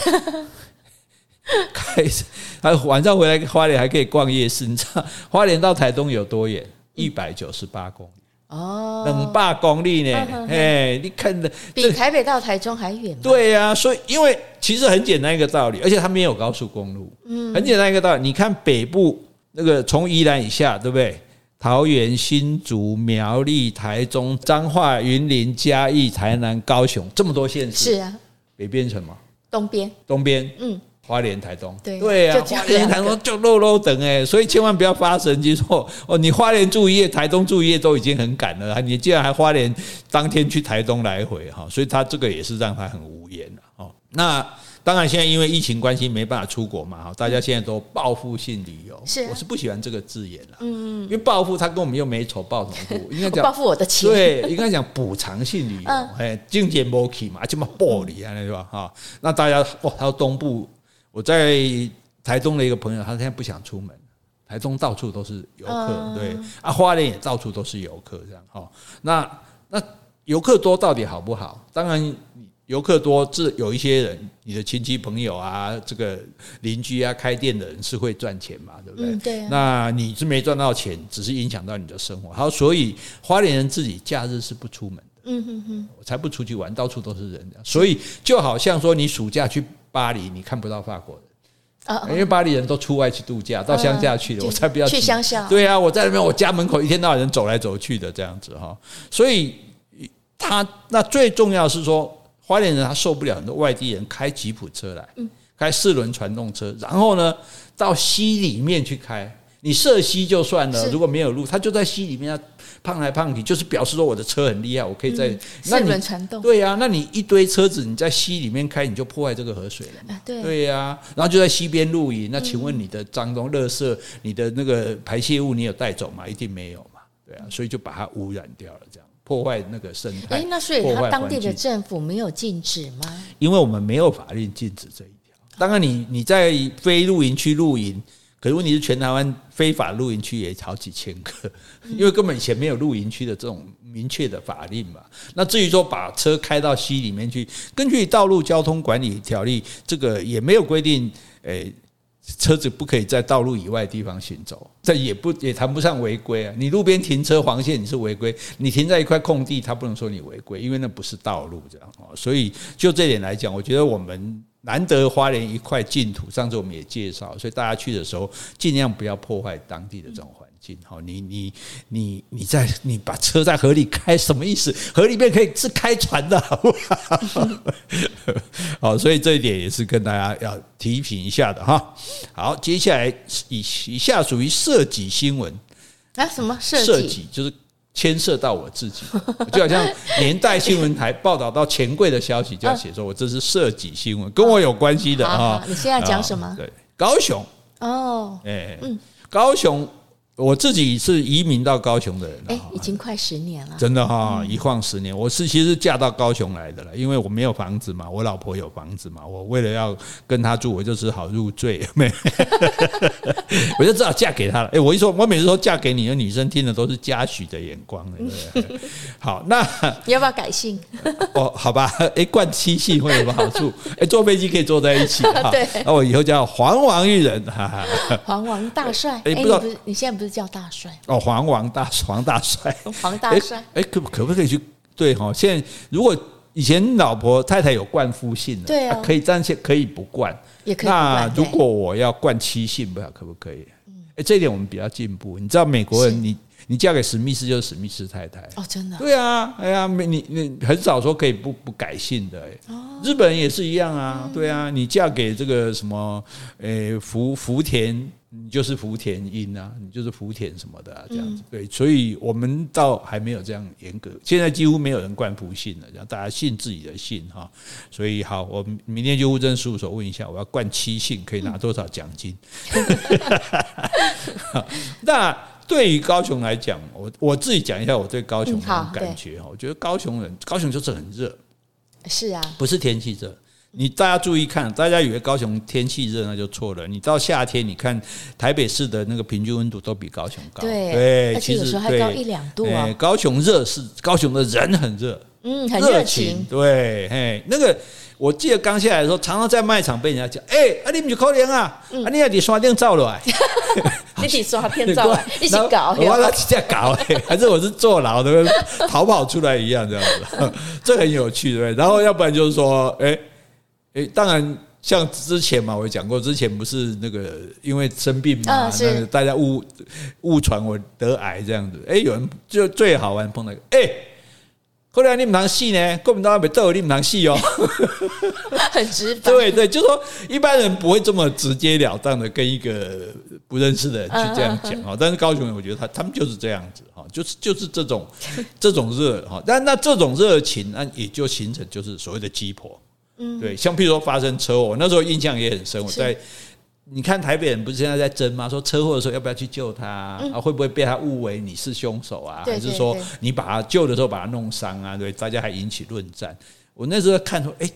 开始，还晚上回来花莲还可以逛夜市。你知道花莲到台东有多远？一百九十八公里哦，两百公里呢。哎，你看的比台北到台中还远。对呀，所以因为其实很简单一个道理，而且它没有高速公路。嗯，很简单一个道理，你看北部。那个从宜兰以下，对不对？桃园、新竹、苗栗、台中、彰化、云林、嘉义、台南、高雄，这么多县市。是啊。北边什么？东边。东边。嗯。花莲、台东。对。对啊。花莲、台东就漏漏等哎，所以千万不要发神经说哦，你花莲住一夜，台东住一夜都已经很赶了，你竟然还花莲当天去台东来回哈，所以他这个也是让他很无言了哦。那。当然，现在因为疫情关系没办法出国嘛，哈，大家现在都报复性旅游，是，我是不喜欢这个字眼了，嗯，因为报复他跟我们又没仇，报什么复？应该讲报复我的钱，对，应该讲补偿性旅游，哎，经济没起嘛，这么暴力啊，是吧？哈，那大家哇，还有东部，我在台东的一个朋友，他现在不想出门，台东到处都是游客，对，啊，花莲也到处都是游客，这样哈，那那游客多到底好不好？当然。游客多，这有一些人，你的亲戚朋友啊，这个邻居啊，开店的人是会赚钱嘛，对不对？嗯，对啊。那你是没赚到钱，只是影响到你的生活。好，所以花莲人自己假日是不出门的。嗯哼哼，我才不出去玩，到处都是人。所以就好像说，你暑假去巴黎，你看不到法国人啊，因为巴黎人都出外去度假，到乡下去了，我才不要去乡下。对啊，我在那边，我家门口一天到晚人走来走去的这样子哈。所以他那最重要是说。花莲人他受不了很多外地人开吉普车来，开四轮传动车，然后呢到溪里面去开。你涉溪就算了，如果没有路，他就在溪里面要胖来胖去，就是表示说我的车很厉害，我可以在四轮传动。对呀，那你一堆车子你在溪里面开，你就破坏这个河水了嘛。对呀，然后就在溪边露营。那请问你的脏东、垃圾、你的那个排泄物，你有带走吗？一定没有嘛。对啊，所以就把它污染掉了，这样。破坏那个生态，哎，那所以他当地的政府没有禁止吗？因为我们没有法令禁止这一条。当然，你你在非露营区露营，可是问题是全台湾非法露营区也好几千个，因为根本以前没有露营区的这种明确的法令嘛。那至于说把车开到溪里面去，根据道路交通管理条例，这个也没有规定，诶。车子不可以在道路以外的地方行走，这也不也谈不上违规啊。你路边停车黄线你是违规，你停在一块空地，他不能说你违规，因为那不是道路这样哦。所以就这点来讲，我觉得我们难得花莲一块净土，上次我们也介绍，所以大家去的时候尽量不要破坏当地的这种环境。好，你你你你在你把车在河里开什么意思？河里面可以是开船的，好不好？好，所以这一点也是跟大家要提醒一下的哈。好，接下来以以下属于涉及新闻啊？什么涉涉己？就是牵涉到我自己，就好像年代新闻台报道到钱柜的消息，就要写说我这是涉及新闻，跟我有关系的啊。你现在讲什么？对，高雄哦，哎，嗯，高雄。我自己是移民到高雄的人，哎，已经快十年了，真的哈，一晃十年。我是其实嫁到高雄来的了，因为我没有房子嘛，我老婆有房子嘛，我为了要跟她住，我就只好入赘，没，我就只好嫁给她了。哎，我一说，我每次说嫁给你的女生听的都是嘉许的眼光，好，那你要不要改姓？哦，好吧，哎，冠七姓会有什么好处？哎，坐飞机可以坐在一起，对，那我以后叫黄王玉人，哈哈，黄王大帅。哎，不知道，你现在不是？叫大帅哦，黄王大黄大帅，黄大帅，哎，可可不可以去？对哈，现在如果以前老婆太太有冠夫姓的，对啊，可以暂且可以不冠，也可以。那如果我要冠妻姓，不可不可以？哎，这一点我们比较进步。你知道美国人，你你嫁给史密斯就是史密斯太太哦，真的？对啊，哎呀，没你你很少说可以不不改姓的。哎，日本人也是一样啊，对啊，你嫁给这个什么，哎，福福田。你就是福田英啊，你就是福田什么的啊，这样子对，所以我们倒还没有这样严格。现在几乎没有人冠福姓了，让大家信自己的姓哈。所以好，我明天就户政事务所问一下，我要冠七姓可以拿多少奖金？那对于高雄来讲，我我自己讲一下我对高雄的感觉哈。我觉得高雄人，高雄就是很热，是啊，不是天气热。你大家注意看，大家以为高雄天气热那就错了。你到夏天，你看台北市的那个平均温度都比高雄高。对，对，其实有时候还高一两度啊。高雄热是高雄的人很热，嗯，很热情。对，嘿，那个我记得刚下来的时候，常常在卖场被人家讲，哎，啊你不就可怜啊，啊你还得刷电照了，你得刷电照，一起搞，我要在搞，还是我是坐牢的，逃跑出来一样这样子，这很有趣，对不对？然后要不然就是说，哎。诶，当然，像之前嘛，我讲过，之前不是那个因为生病嘛，啊、那个大家误误传我得癌这样子。哎，有人就最好玩碰到一个，哎，后来你们当戏呢，国民党被斗，你们当戏哦，很直白。对对，就说一般人不会这么直截了当的跟一个不认识的人去这样讲啊。但是高雄人，我觉得他他们就是这样子哈，就是就是这种 这种热哈，但那这种热情，那也就形成就是所谓的鸡婆。嗯，对，像譬如说发生车祸，那时候印象也很深。我在你看台北人不是现在在争吗？说车祸的时候要不要去救他啊？嗯、会不会被他误为你是凶手啊？还是说你把他救的时候把他弄伤啊？对，大家还引起论战。我那时候看说，哎，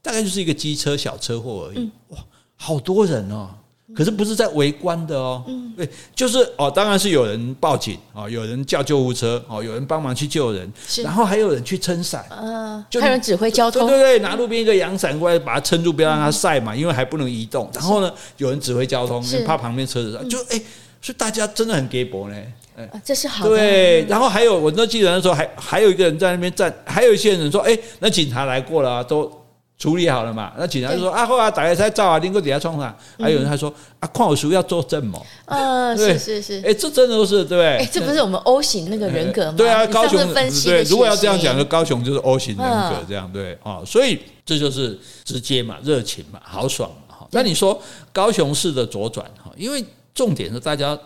大概就是一个机车小车祸而已。哇，好多人哦。可是不是在围观的哦，对，就是哦，当然是有人报警哦，有人叫救护车哦，有人帮忙去救人，然后还有人去撑伞，嗯，还有人指挥交通，对对对，拿路边一个阳伞过来把它撑住，不要让它晒嘛，因为还不能移动。然后呢，有人指挥交通，怕旁边车子上，就哎，所以大家真的很给博呢，哎，这是好的。对，然后还有我都记得那时候还还有一个人在那边站，还有一些人说，哎，那警察来过了都。处理好了嘛？那警察就说啊，后来大家才照啊，拎个底下冲上。还有人还说啊，矿有叔要做证嘛？呃，是是是，哎，这真的都是对不对？哎，这不是我们 O 型那个人格吗？对啊，高雄对，如果要这样讲，就高雄就是 O 型人格这样对啊，所以这就是直接嘛，热情嘛，豪爽嘛哈。那你说高雄市的左转哈，因为重点是大家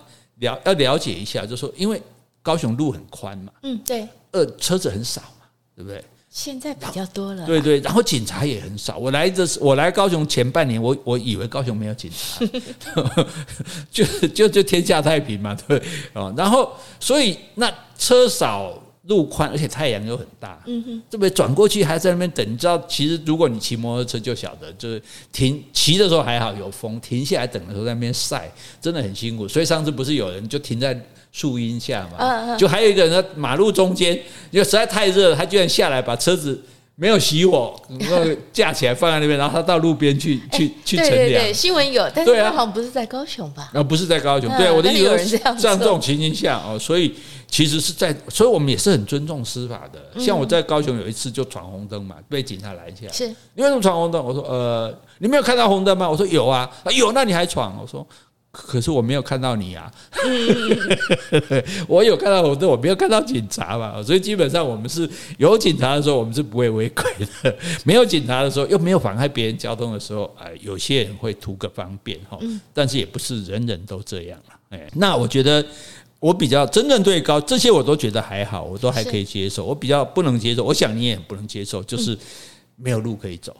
了要了解一下，就是说因为高雄路很宽嘛，嗯，对，呃，车子很少嘛，对不对？现在比较多了，对对，然后警察也很少。我来这我来高雄前半年，我我以为高雄没有警察，就就就天下太平嘛，对哦。然后所以那车少路宽，而且太阳又很大，嗯哼，这边转过去还在那边等。你知道，其实如果你骑摩托车就晓得，就是停骑的时候还好有风，停下来等的时候在那边晒，真的很辛苦。所以上次不是有人就停在。树荫下嘛，就还有一个人在马路中间，因为实在太热了，他居然下来把车子没有熄火，然后架起来放在那边，然后他到路边去去去乘凉。对对，新闻有，但是他好像不是在高雄吧？啊，不是在高雄。对，我的意思是，像这种情形下哦，所以其实是在，所以我们也是很尊重司法的。像我在高雄有一次就闯红灯嘛，被警察拦下来。是，你为什么闯红灯？我说呃，你没有看到红灯吗？我说有啊，有，那你还闯？我说。可是我没有看到你啊，我有看到红灯，我没有看到警察嘛，所以基本上我们是有警察的时候，我们是不会违规的；没有警察的时候，又没有妨碍别人交通的时候，哎，有些人会图个方便哈，但是也不是人人都这样啊。哎，那我觉得我比较真正对高这些我都觉得还好，我都还可以接受。我比较不能接受，我想你也不能接受，就是没有路可以走。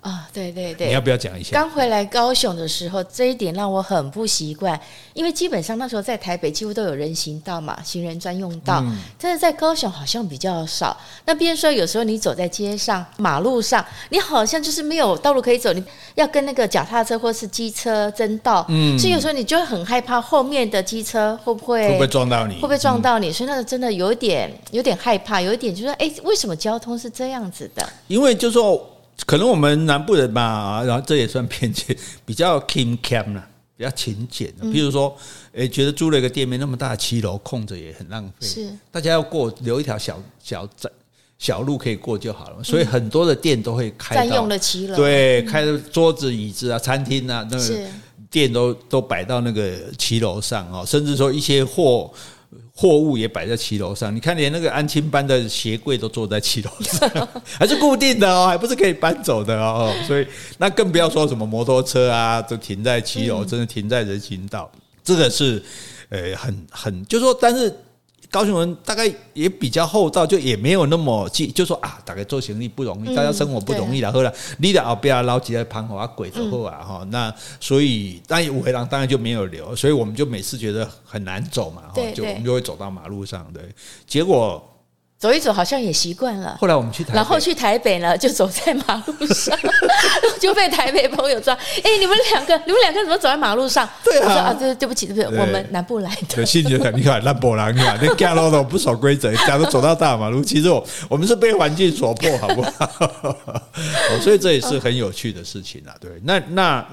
啊，对对对，你要不要讲一下？刚回来高雄的时候，这一点让我很不习惯，因为基本上那时候在台北几乎都有人行道嘛，行人专用道，嗯、但是在高雄好像比较少。那比如说有时候你走在街上、马路上，你好像就是没有道路可以走，你要跟那个脚踏车或是机车争道，嗯，所以有时候你就会很害怕后面的机车会不会会不会撞到你，会不会撞到你？嗯、所以那个真的有点有点害怕，有一点就是说，哎，为什么交通是这样子的？因为就是说。可能我们南部人吧，然后这也算偏见，比较勤俭了，比较勤俭。比如说，诶，觉得租了一个店面那么大七楼空着也很浪费，是大家要过留一条小小窄小路可以过就好了。所以很多的店都会开占用了七楼，对，开的桌子椅子啊，餐厅啊，那个店都都摆到那个七楼上哦，甚至说一些货。货物也摆在七楼上，你看连那个安亲班的鞋柜都坐在七楼上，还是固定的哦，还不是可以搬走的哦。所以那更不要说什么摩托车啊，都停在七楼，真的停在人行道，这个是呃很很，就是说，但是。高雄人大概也比较厚道，就也没有那么记，就说啊，大概做生意不容易，大家生活不容易了，后来你的后边捞几个盘口啊，鬼之后啊哈，那所以但五回廊当然就没有留，所以我们就每次觉得很难走嘛，哈就我们就会走到马路上，对，结果。走一走好像也习惯了。后来我们去台北，然后去台北呢，就走在马路上，就被台北朋友抓。哎，你们两个，你们两个怎么走在马路上？对啊，我说啊，对对不起，对不起，我们南部来的。有兴趣的，你看南部人，你看那走路都不守规则，假如走到大马路，其实我我们是被环境所迫，好不好？所以这也是很有趣的事情啊。对，那那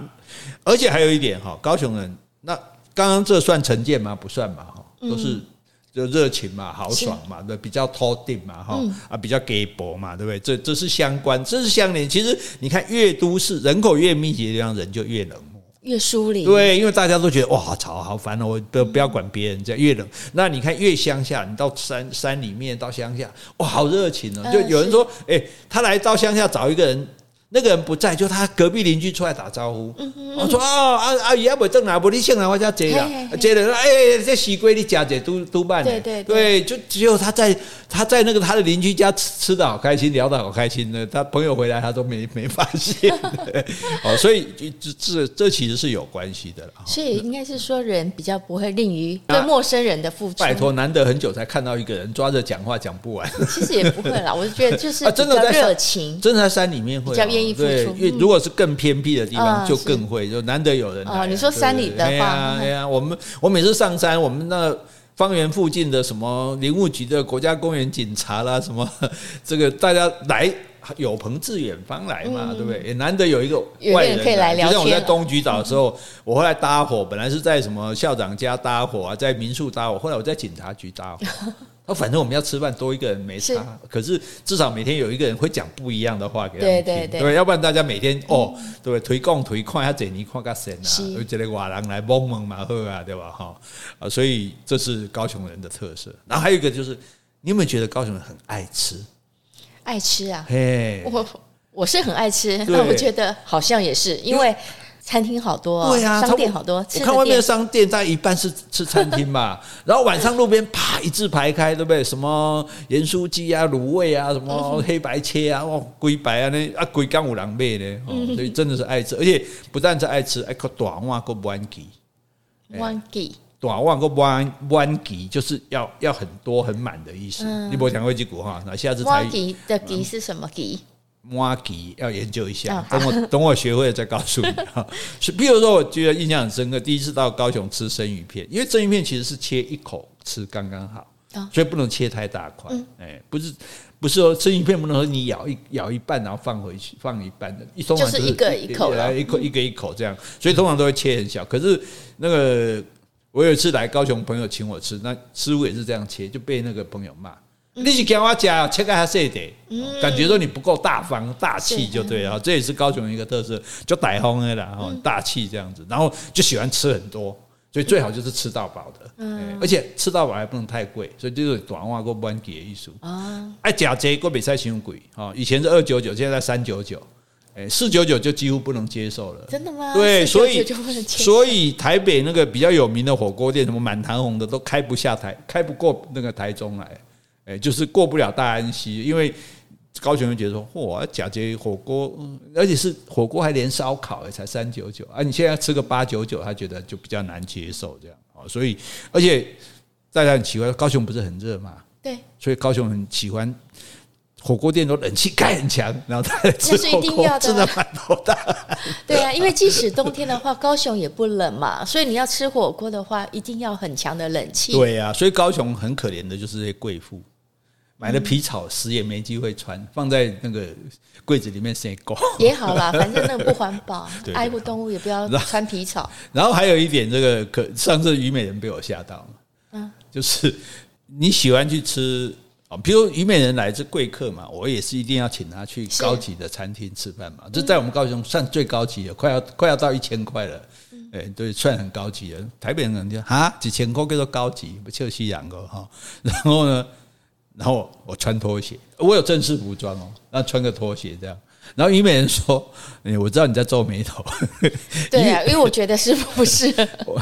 而且还有一点哈，高雄人，那刚刚这算成见吗？不算吧？哈，都是。就热情嘛，豪爽嘛，对，比较托定嘛，哈啊，比较给博嘛，对不对？这这是相关，这是相连。其实你看，越都市人口越密集的地方，人就越冷漠，越疏离。对，因为大家都觉得哇，好吵，好烦哦，我不不要管别人，这样越冷。那你看越乡下，你到山山里面，到乡下，哇，好热情哦。就有人说，哎，他来到乡下找一个人。那个人不在，就他隔壁邻居出来打招呼。我说哦，阿阿姨阿伯正来，不你先来我家接了，接了。哎，这西瓜你家姐都都办的。对对对，就只有他在他在那个他的邻居家吃吃的好开心，聊的好开心的。他朋友回来他都没没发现。哦，所以这这这其实是有关系的了。所以应该是说人比较不会吝于对陌生人的付出。拜托，难得很久才看到一个人抓着讲话讲不完。其实也不会啦，我就觉得就是 真的热情，真的在山里面会。对，因为如果是更偏僻的地方，就更会，就难得有人来。哦，你说山里的话，对呀，对呀。我们我每次上山，我们那方圆附近的什么林务局的国家公园警察啦，什么这个大家来有朋自远方来嘛，对不对？也难得有一个外人可以来聊天。就像我在东局岛的时候，我后来搭伙，本来是在什么校长家搭伙啊，在民宿搭伙，后来我在警察局搭伙。那 反正我们要吃饭，多一个人没差。是可是至少每天有一个人会讲不一样的话给他们听，对对要不然大家每天哦，对不对？推广推广，他这里看个神啊，会觉得外人来蒙蒙嘛喝啊，对吧？哈啊，所以这是高雄人的特色。然后还有一个就是，你有没有觉得高雄人很爱吃？爱吃啊！嘿，我我是很爱吃，对 那我觉得好像也是因为。餐厅好多，啊，商店好多。我看外面的商店，大概一半是吃餐厅嘛，然后晚上路边啪一字排开，对不对？什么盐酥鸡啊、卤味啊、什么黑白切啊、哦，龟白啊，那啊龟干五郎妹呢，所以真的是爱吃，而且不但是爱吃，还可短袜个弯吉，弯吉短望个弯弯吉，就是要要很多很满的意思。你不讲会几股哈？那下次弯吉的吉是什么吉？挖吉要研究一下，等我 等我学会了再告诉你哈。是，比如说，我觉得印象很深刻，第一次到高雄吃生鱼片，因为生鱼片其实是切一口吃刚刚好，所以不能切太大块。哎，不是不是说生鱼片不能说你咬一咬一半然后放回去放一半的，一通常就是一个一口来一口一个一口这样，所以通常都会切很小。可是那个我有一次来高雄，朋友请我吃，那师傅也是这样切，就被那个朋友骂。你是给我讲切个还是得，感觉说你不够大方大气就对了，这也是高雄一个特色，就大方的啦，大气这样子，然后就喜欢吃很多，所以最好就是吃到饱的，而且吃到饱还不能太贵，所以就是短话过弯给的艺术啊，哎，假贼过比赛形容贵啊，以前是二九九，现在三九九，哎，四九九就几乎不能接受了，真的吗？对，所以所以台北那个比较有名的火锅店，什么满堂红的都开不下台，开不过那个台中来。哎，就是过不了大安溪，因为高雄人觉得说，嚯，假节火锅，而且是火锅还连烧烤，才三九九啊！你现在吃个八九九，他觉得就比较难接受这样啊。所以，而且大家很奇怪，高雄不是很热嘛？对，所以高雄很喜欢火锅店都冷气开很强，然后他吃火锅真的蛮头大。对啊，因为即使冬天的话，高雄也不冷嘛，所以你要吃火锅的话，一定要很强的冷气。对啊，所以高雄很可怜的就是这些贵妇。买了皮草，死也没机会穿，放在那个柜子里面晒够也好啦，反正那个不环保，爱护动物也不要穿皮草。然后还有一点，这个可上次虞美人被我吓到了，嗯，就是你喜欢去吃啊，比如虞美人来自贵客嘛，我也是一定要请他去高级的餐厅吃饭嘛，这在我们高雄算最高级的，快要快要到一千块了，哎，对，算很高级的。台北人可能就啊几千块叫做高级，不就西洋个哈，然后呢？然后我穿拖鞋，我有正式服装哦，那穿个拖鞋这样。然后虞美人说：“哎，我知道你在皱眉头。”对啊，因为我觉得是不是 我？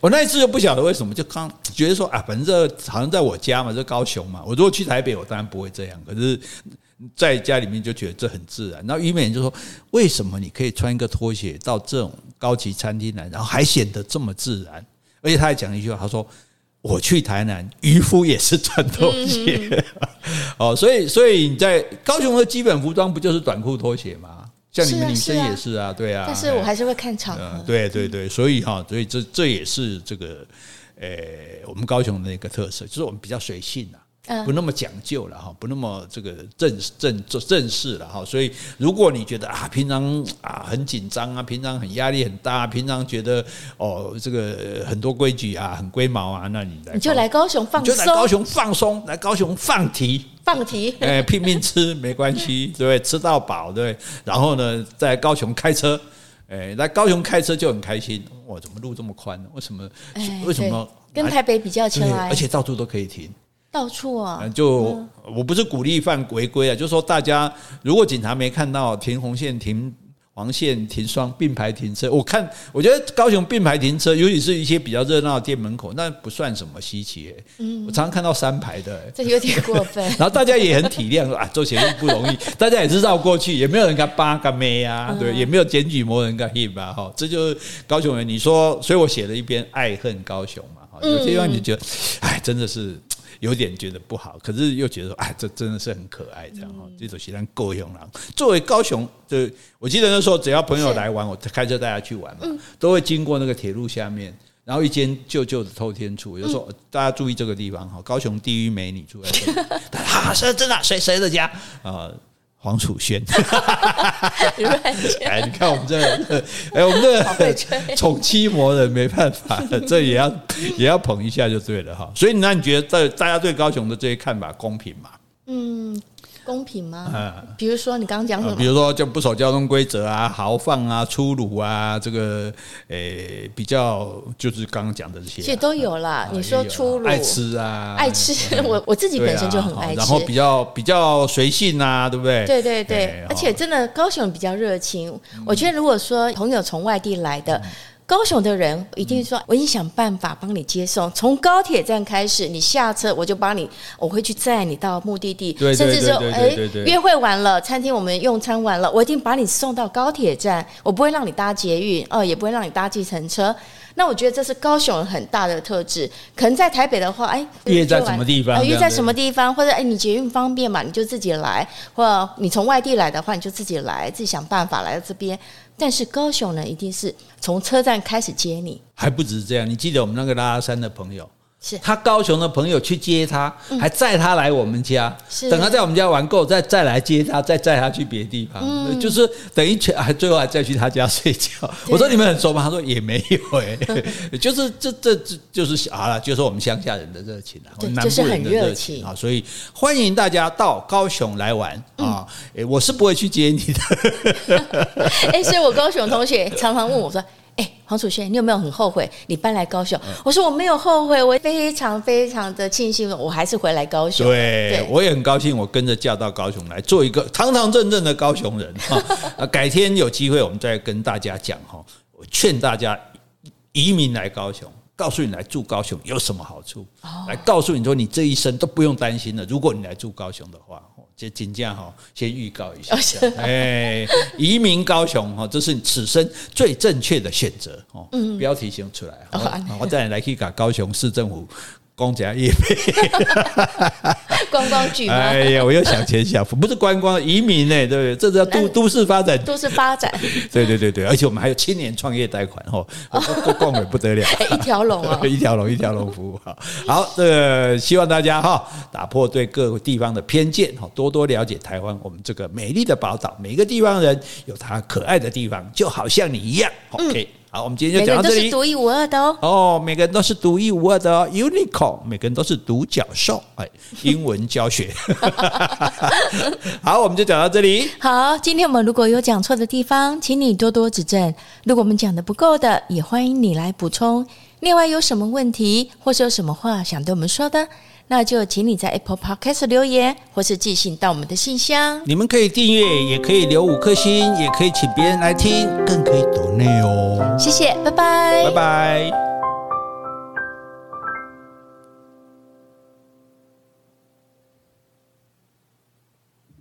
我那一次就不晓得为什么，就刚觉得说啊，反正这好像在我家嘛，这高雄嘛。我如果去台北，我当然不会这样。可是在家里面就觉得这很自然。然后虞美人就说：“为什么你可以穿一个拖鞋到这种高级餐厅来，然后还显得这么自然？”而且他还讲了一句话，他说。我去台南，渔夫也是穿拖鞋，哦，所以所以你在高雄的基本服装不就是短裤拖鞋吗？像你们女生也是啊，对啊。但是我还是会看场合。对对对，所以哈，所以这这也是这个，呃，我们高雄的一个特色，就是我们比较随性啊。不那么讲究了哈，不那么这个正正正式了哈。所以如果你觉得啊，平常啊很紧张啊，平常很压力很大，平常觉得哦这个很多规矩啊，很龟毛啊，那你来你就来高雄放松，就来高雄放松，来高雄放题放题，哎，拼命吃没关系，对不对？吃到饱，对。然后呢，在高雄开车，哎，来高雄开车就很开心。哇，怎么路这么宽呢？为什么？为什么？跟台北比较起来，而且到处都可以停。到处啊，就我不是鼓励犯违规啊，就是说大家如果警察没看到停红线、停黄线、停双并排停车，我看我觉得高雄并排停车，尤其是一些比较热闹的店门口，那不算什么稀奇。嗯，我常常看到三排的，这有点过分。然后大家也很体谅，说啊，做捷运不容易，大家也知道过去也没有人敢扒敢咩啊，对，也没有检举魔人敢 hit 吧，哈，这就是高雄人。你说，所以我写了一篇爱恨高雄嘛，哈，有些地方你觉得，哎，真的是。有点觉得不好，可是又觉得说，哎，这真的是很可爱，这样哈。这种喜欢够用了。作为高雄，就我记得那时候，只要朋友来玩，我开车带他去玩嘛，都会经过那个铁路下面，然后一间旧旧的透天厝，有时候大家注意这个地方哈，高雄第一美女住在这里，啊，是真的，谁谁的家啊？黄楚轩，哎，你看我们这，哎，我们这宠妻魔人没办法，这也要也要捧一下就对了哈。所以那你觉得在大家对高雄的这些看法公平吗？嗯。公平吗？嗯，比如说你刚刚讲什么？比如说就不守交通规则啊，豪放啊，粗鲁啊，这个诶、欸，比较就是刚刚讲的这些、啊，其实都有啦。啊、你说粗鲁，爱吃啊，爱吃，我我自己本身就很爱吃。然后比较比较随性啊，对不对？对对对，而且真的高雄比较热情。嗯、我觉得如果说朋友从外地来的。嗯高雄的人一定说：“我已经想办法帮你接送，从高铁站开始，你下车我就帮你，我会去载你到目的地，甚至说，哎，约会完了，餐厅我们用餐完了，我一定把你送到高铁站，我不会让你搭捷运，哦，也不会让你搭计程车。那我觉得这是高雄很大的特质。可能在台北的话，哎，约在什么地方？约在什么地方？或者哎，你捷运方便嘛，你就自己来，或者你从外地来的话，你就自己来，自己想办法来到这边。”但是高雄呢，一定是从车站开始接你，还不止这样。你记得我们那个拉拉山的朋友，是他高雄的朋友去接他，还载他来我们家，等他在我们家玩够，再再来接他，再载他去别的地方，嗯、就是等于全还最后还再去他家睡觉。我说你们很熟吗？他说也没有哎、欸，就是这这这就是好了，就是我们乡下人的热情啊，南部人的热情啊，所以欢迎大家到高雄来玩。啊，哎，我是不会去接你的。哎，所以我高雄同学常常问我说：“哎，黄楚轩，你有没有很后悔你搬来高雄？”我说：“我没有后悔，我非常非常的庆幸，我还是回来高雄。”对，我也很高兴，我跟着嫁到高雄来，做一个堂堂正正的高雄人。啊，改天有机会我们再跟大家讲哈，我劝大家移民来高雄，告诉你来住高雄有什么好处，来告诉你说你这一生都不用担心了。如果你来住高雄的话。就请假哈，先预告一下，哎，移民高雄哈，这是你此生最正确的选择哦。嗯，标题先出来，我再来去搞高雄市政府。公家业配，观光局吗？哎呀，我又想钱小福，不是观光移民呢，对不对？这叫都都市发展，都市发展。对对对对，而且我们还有青年创业贷款哦，逛的不得了，一条龙哦，一条龙一条龙服务哈。好，这个希望大家哈，打破对各个地方的偏见哈，多多了解台湾，我们这个美丽的宝岛，每个地方人有他可爱的地方，就好像你一样。OK。好，我们今天就讲到这里。每个人都是独一无二的哦。哦，每个人都是独一无二的哦，unicorn，每个人都是独角兽。哎，英文教学。好，我们就讲到这里。好，今天我们如果有讲错的地方，请你多多指正。如果我们讲的不够的，也欢迎你来补充。另外，有什么问题，或是有什么话想对我们说的？那就请你在 Apple Podcast 留言，或是寄信到我们的信箱。你们可以订阅，也可以留五颗星，也可以请别人来听，更可以抖内哦。谢谢，拜拜，拜拜。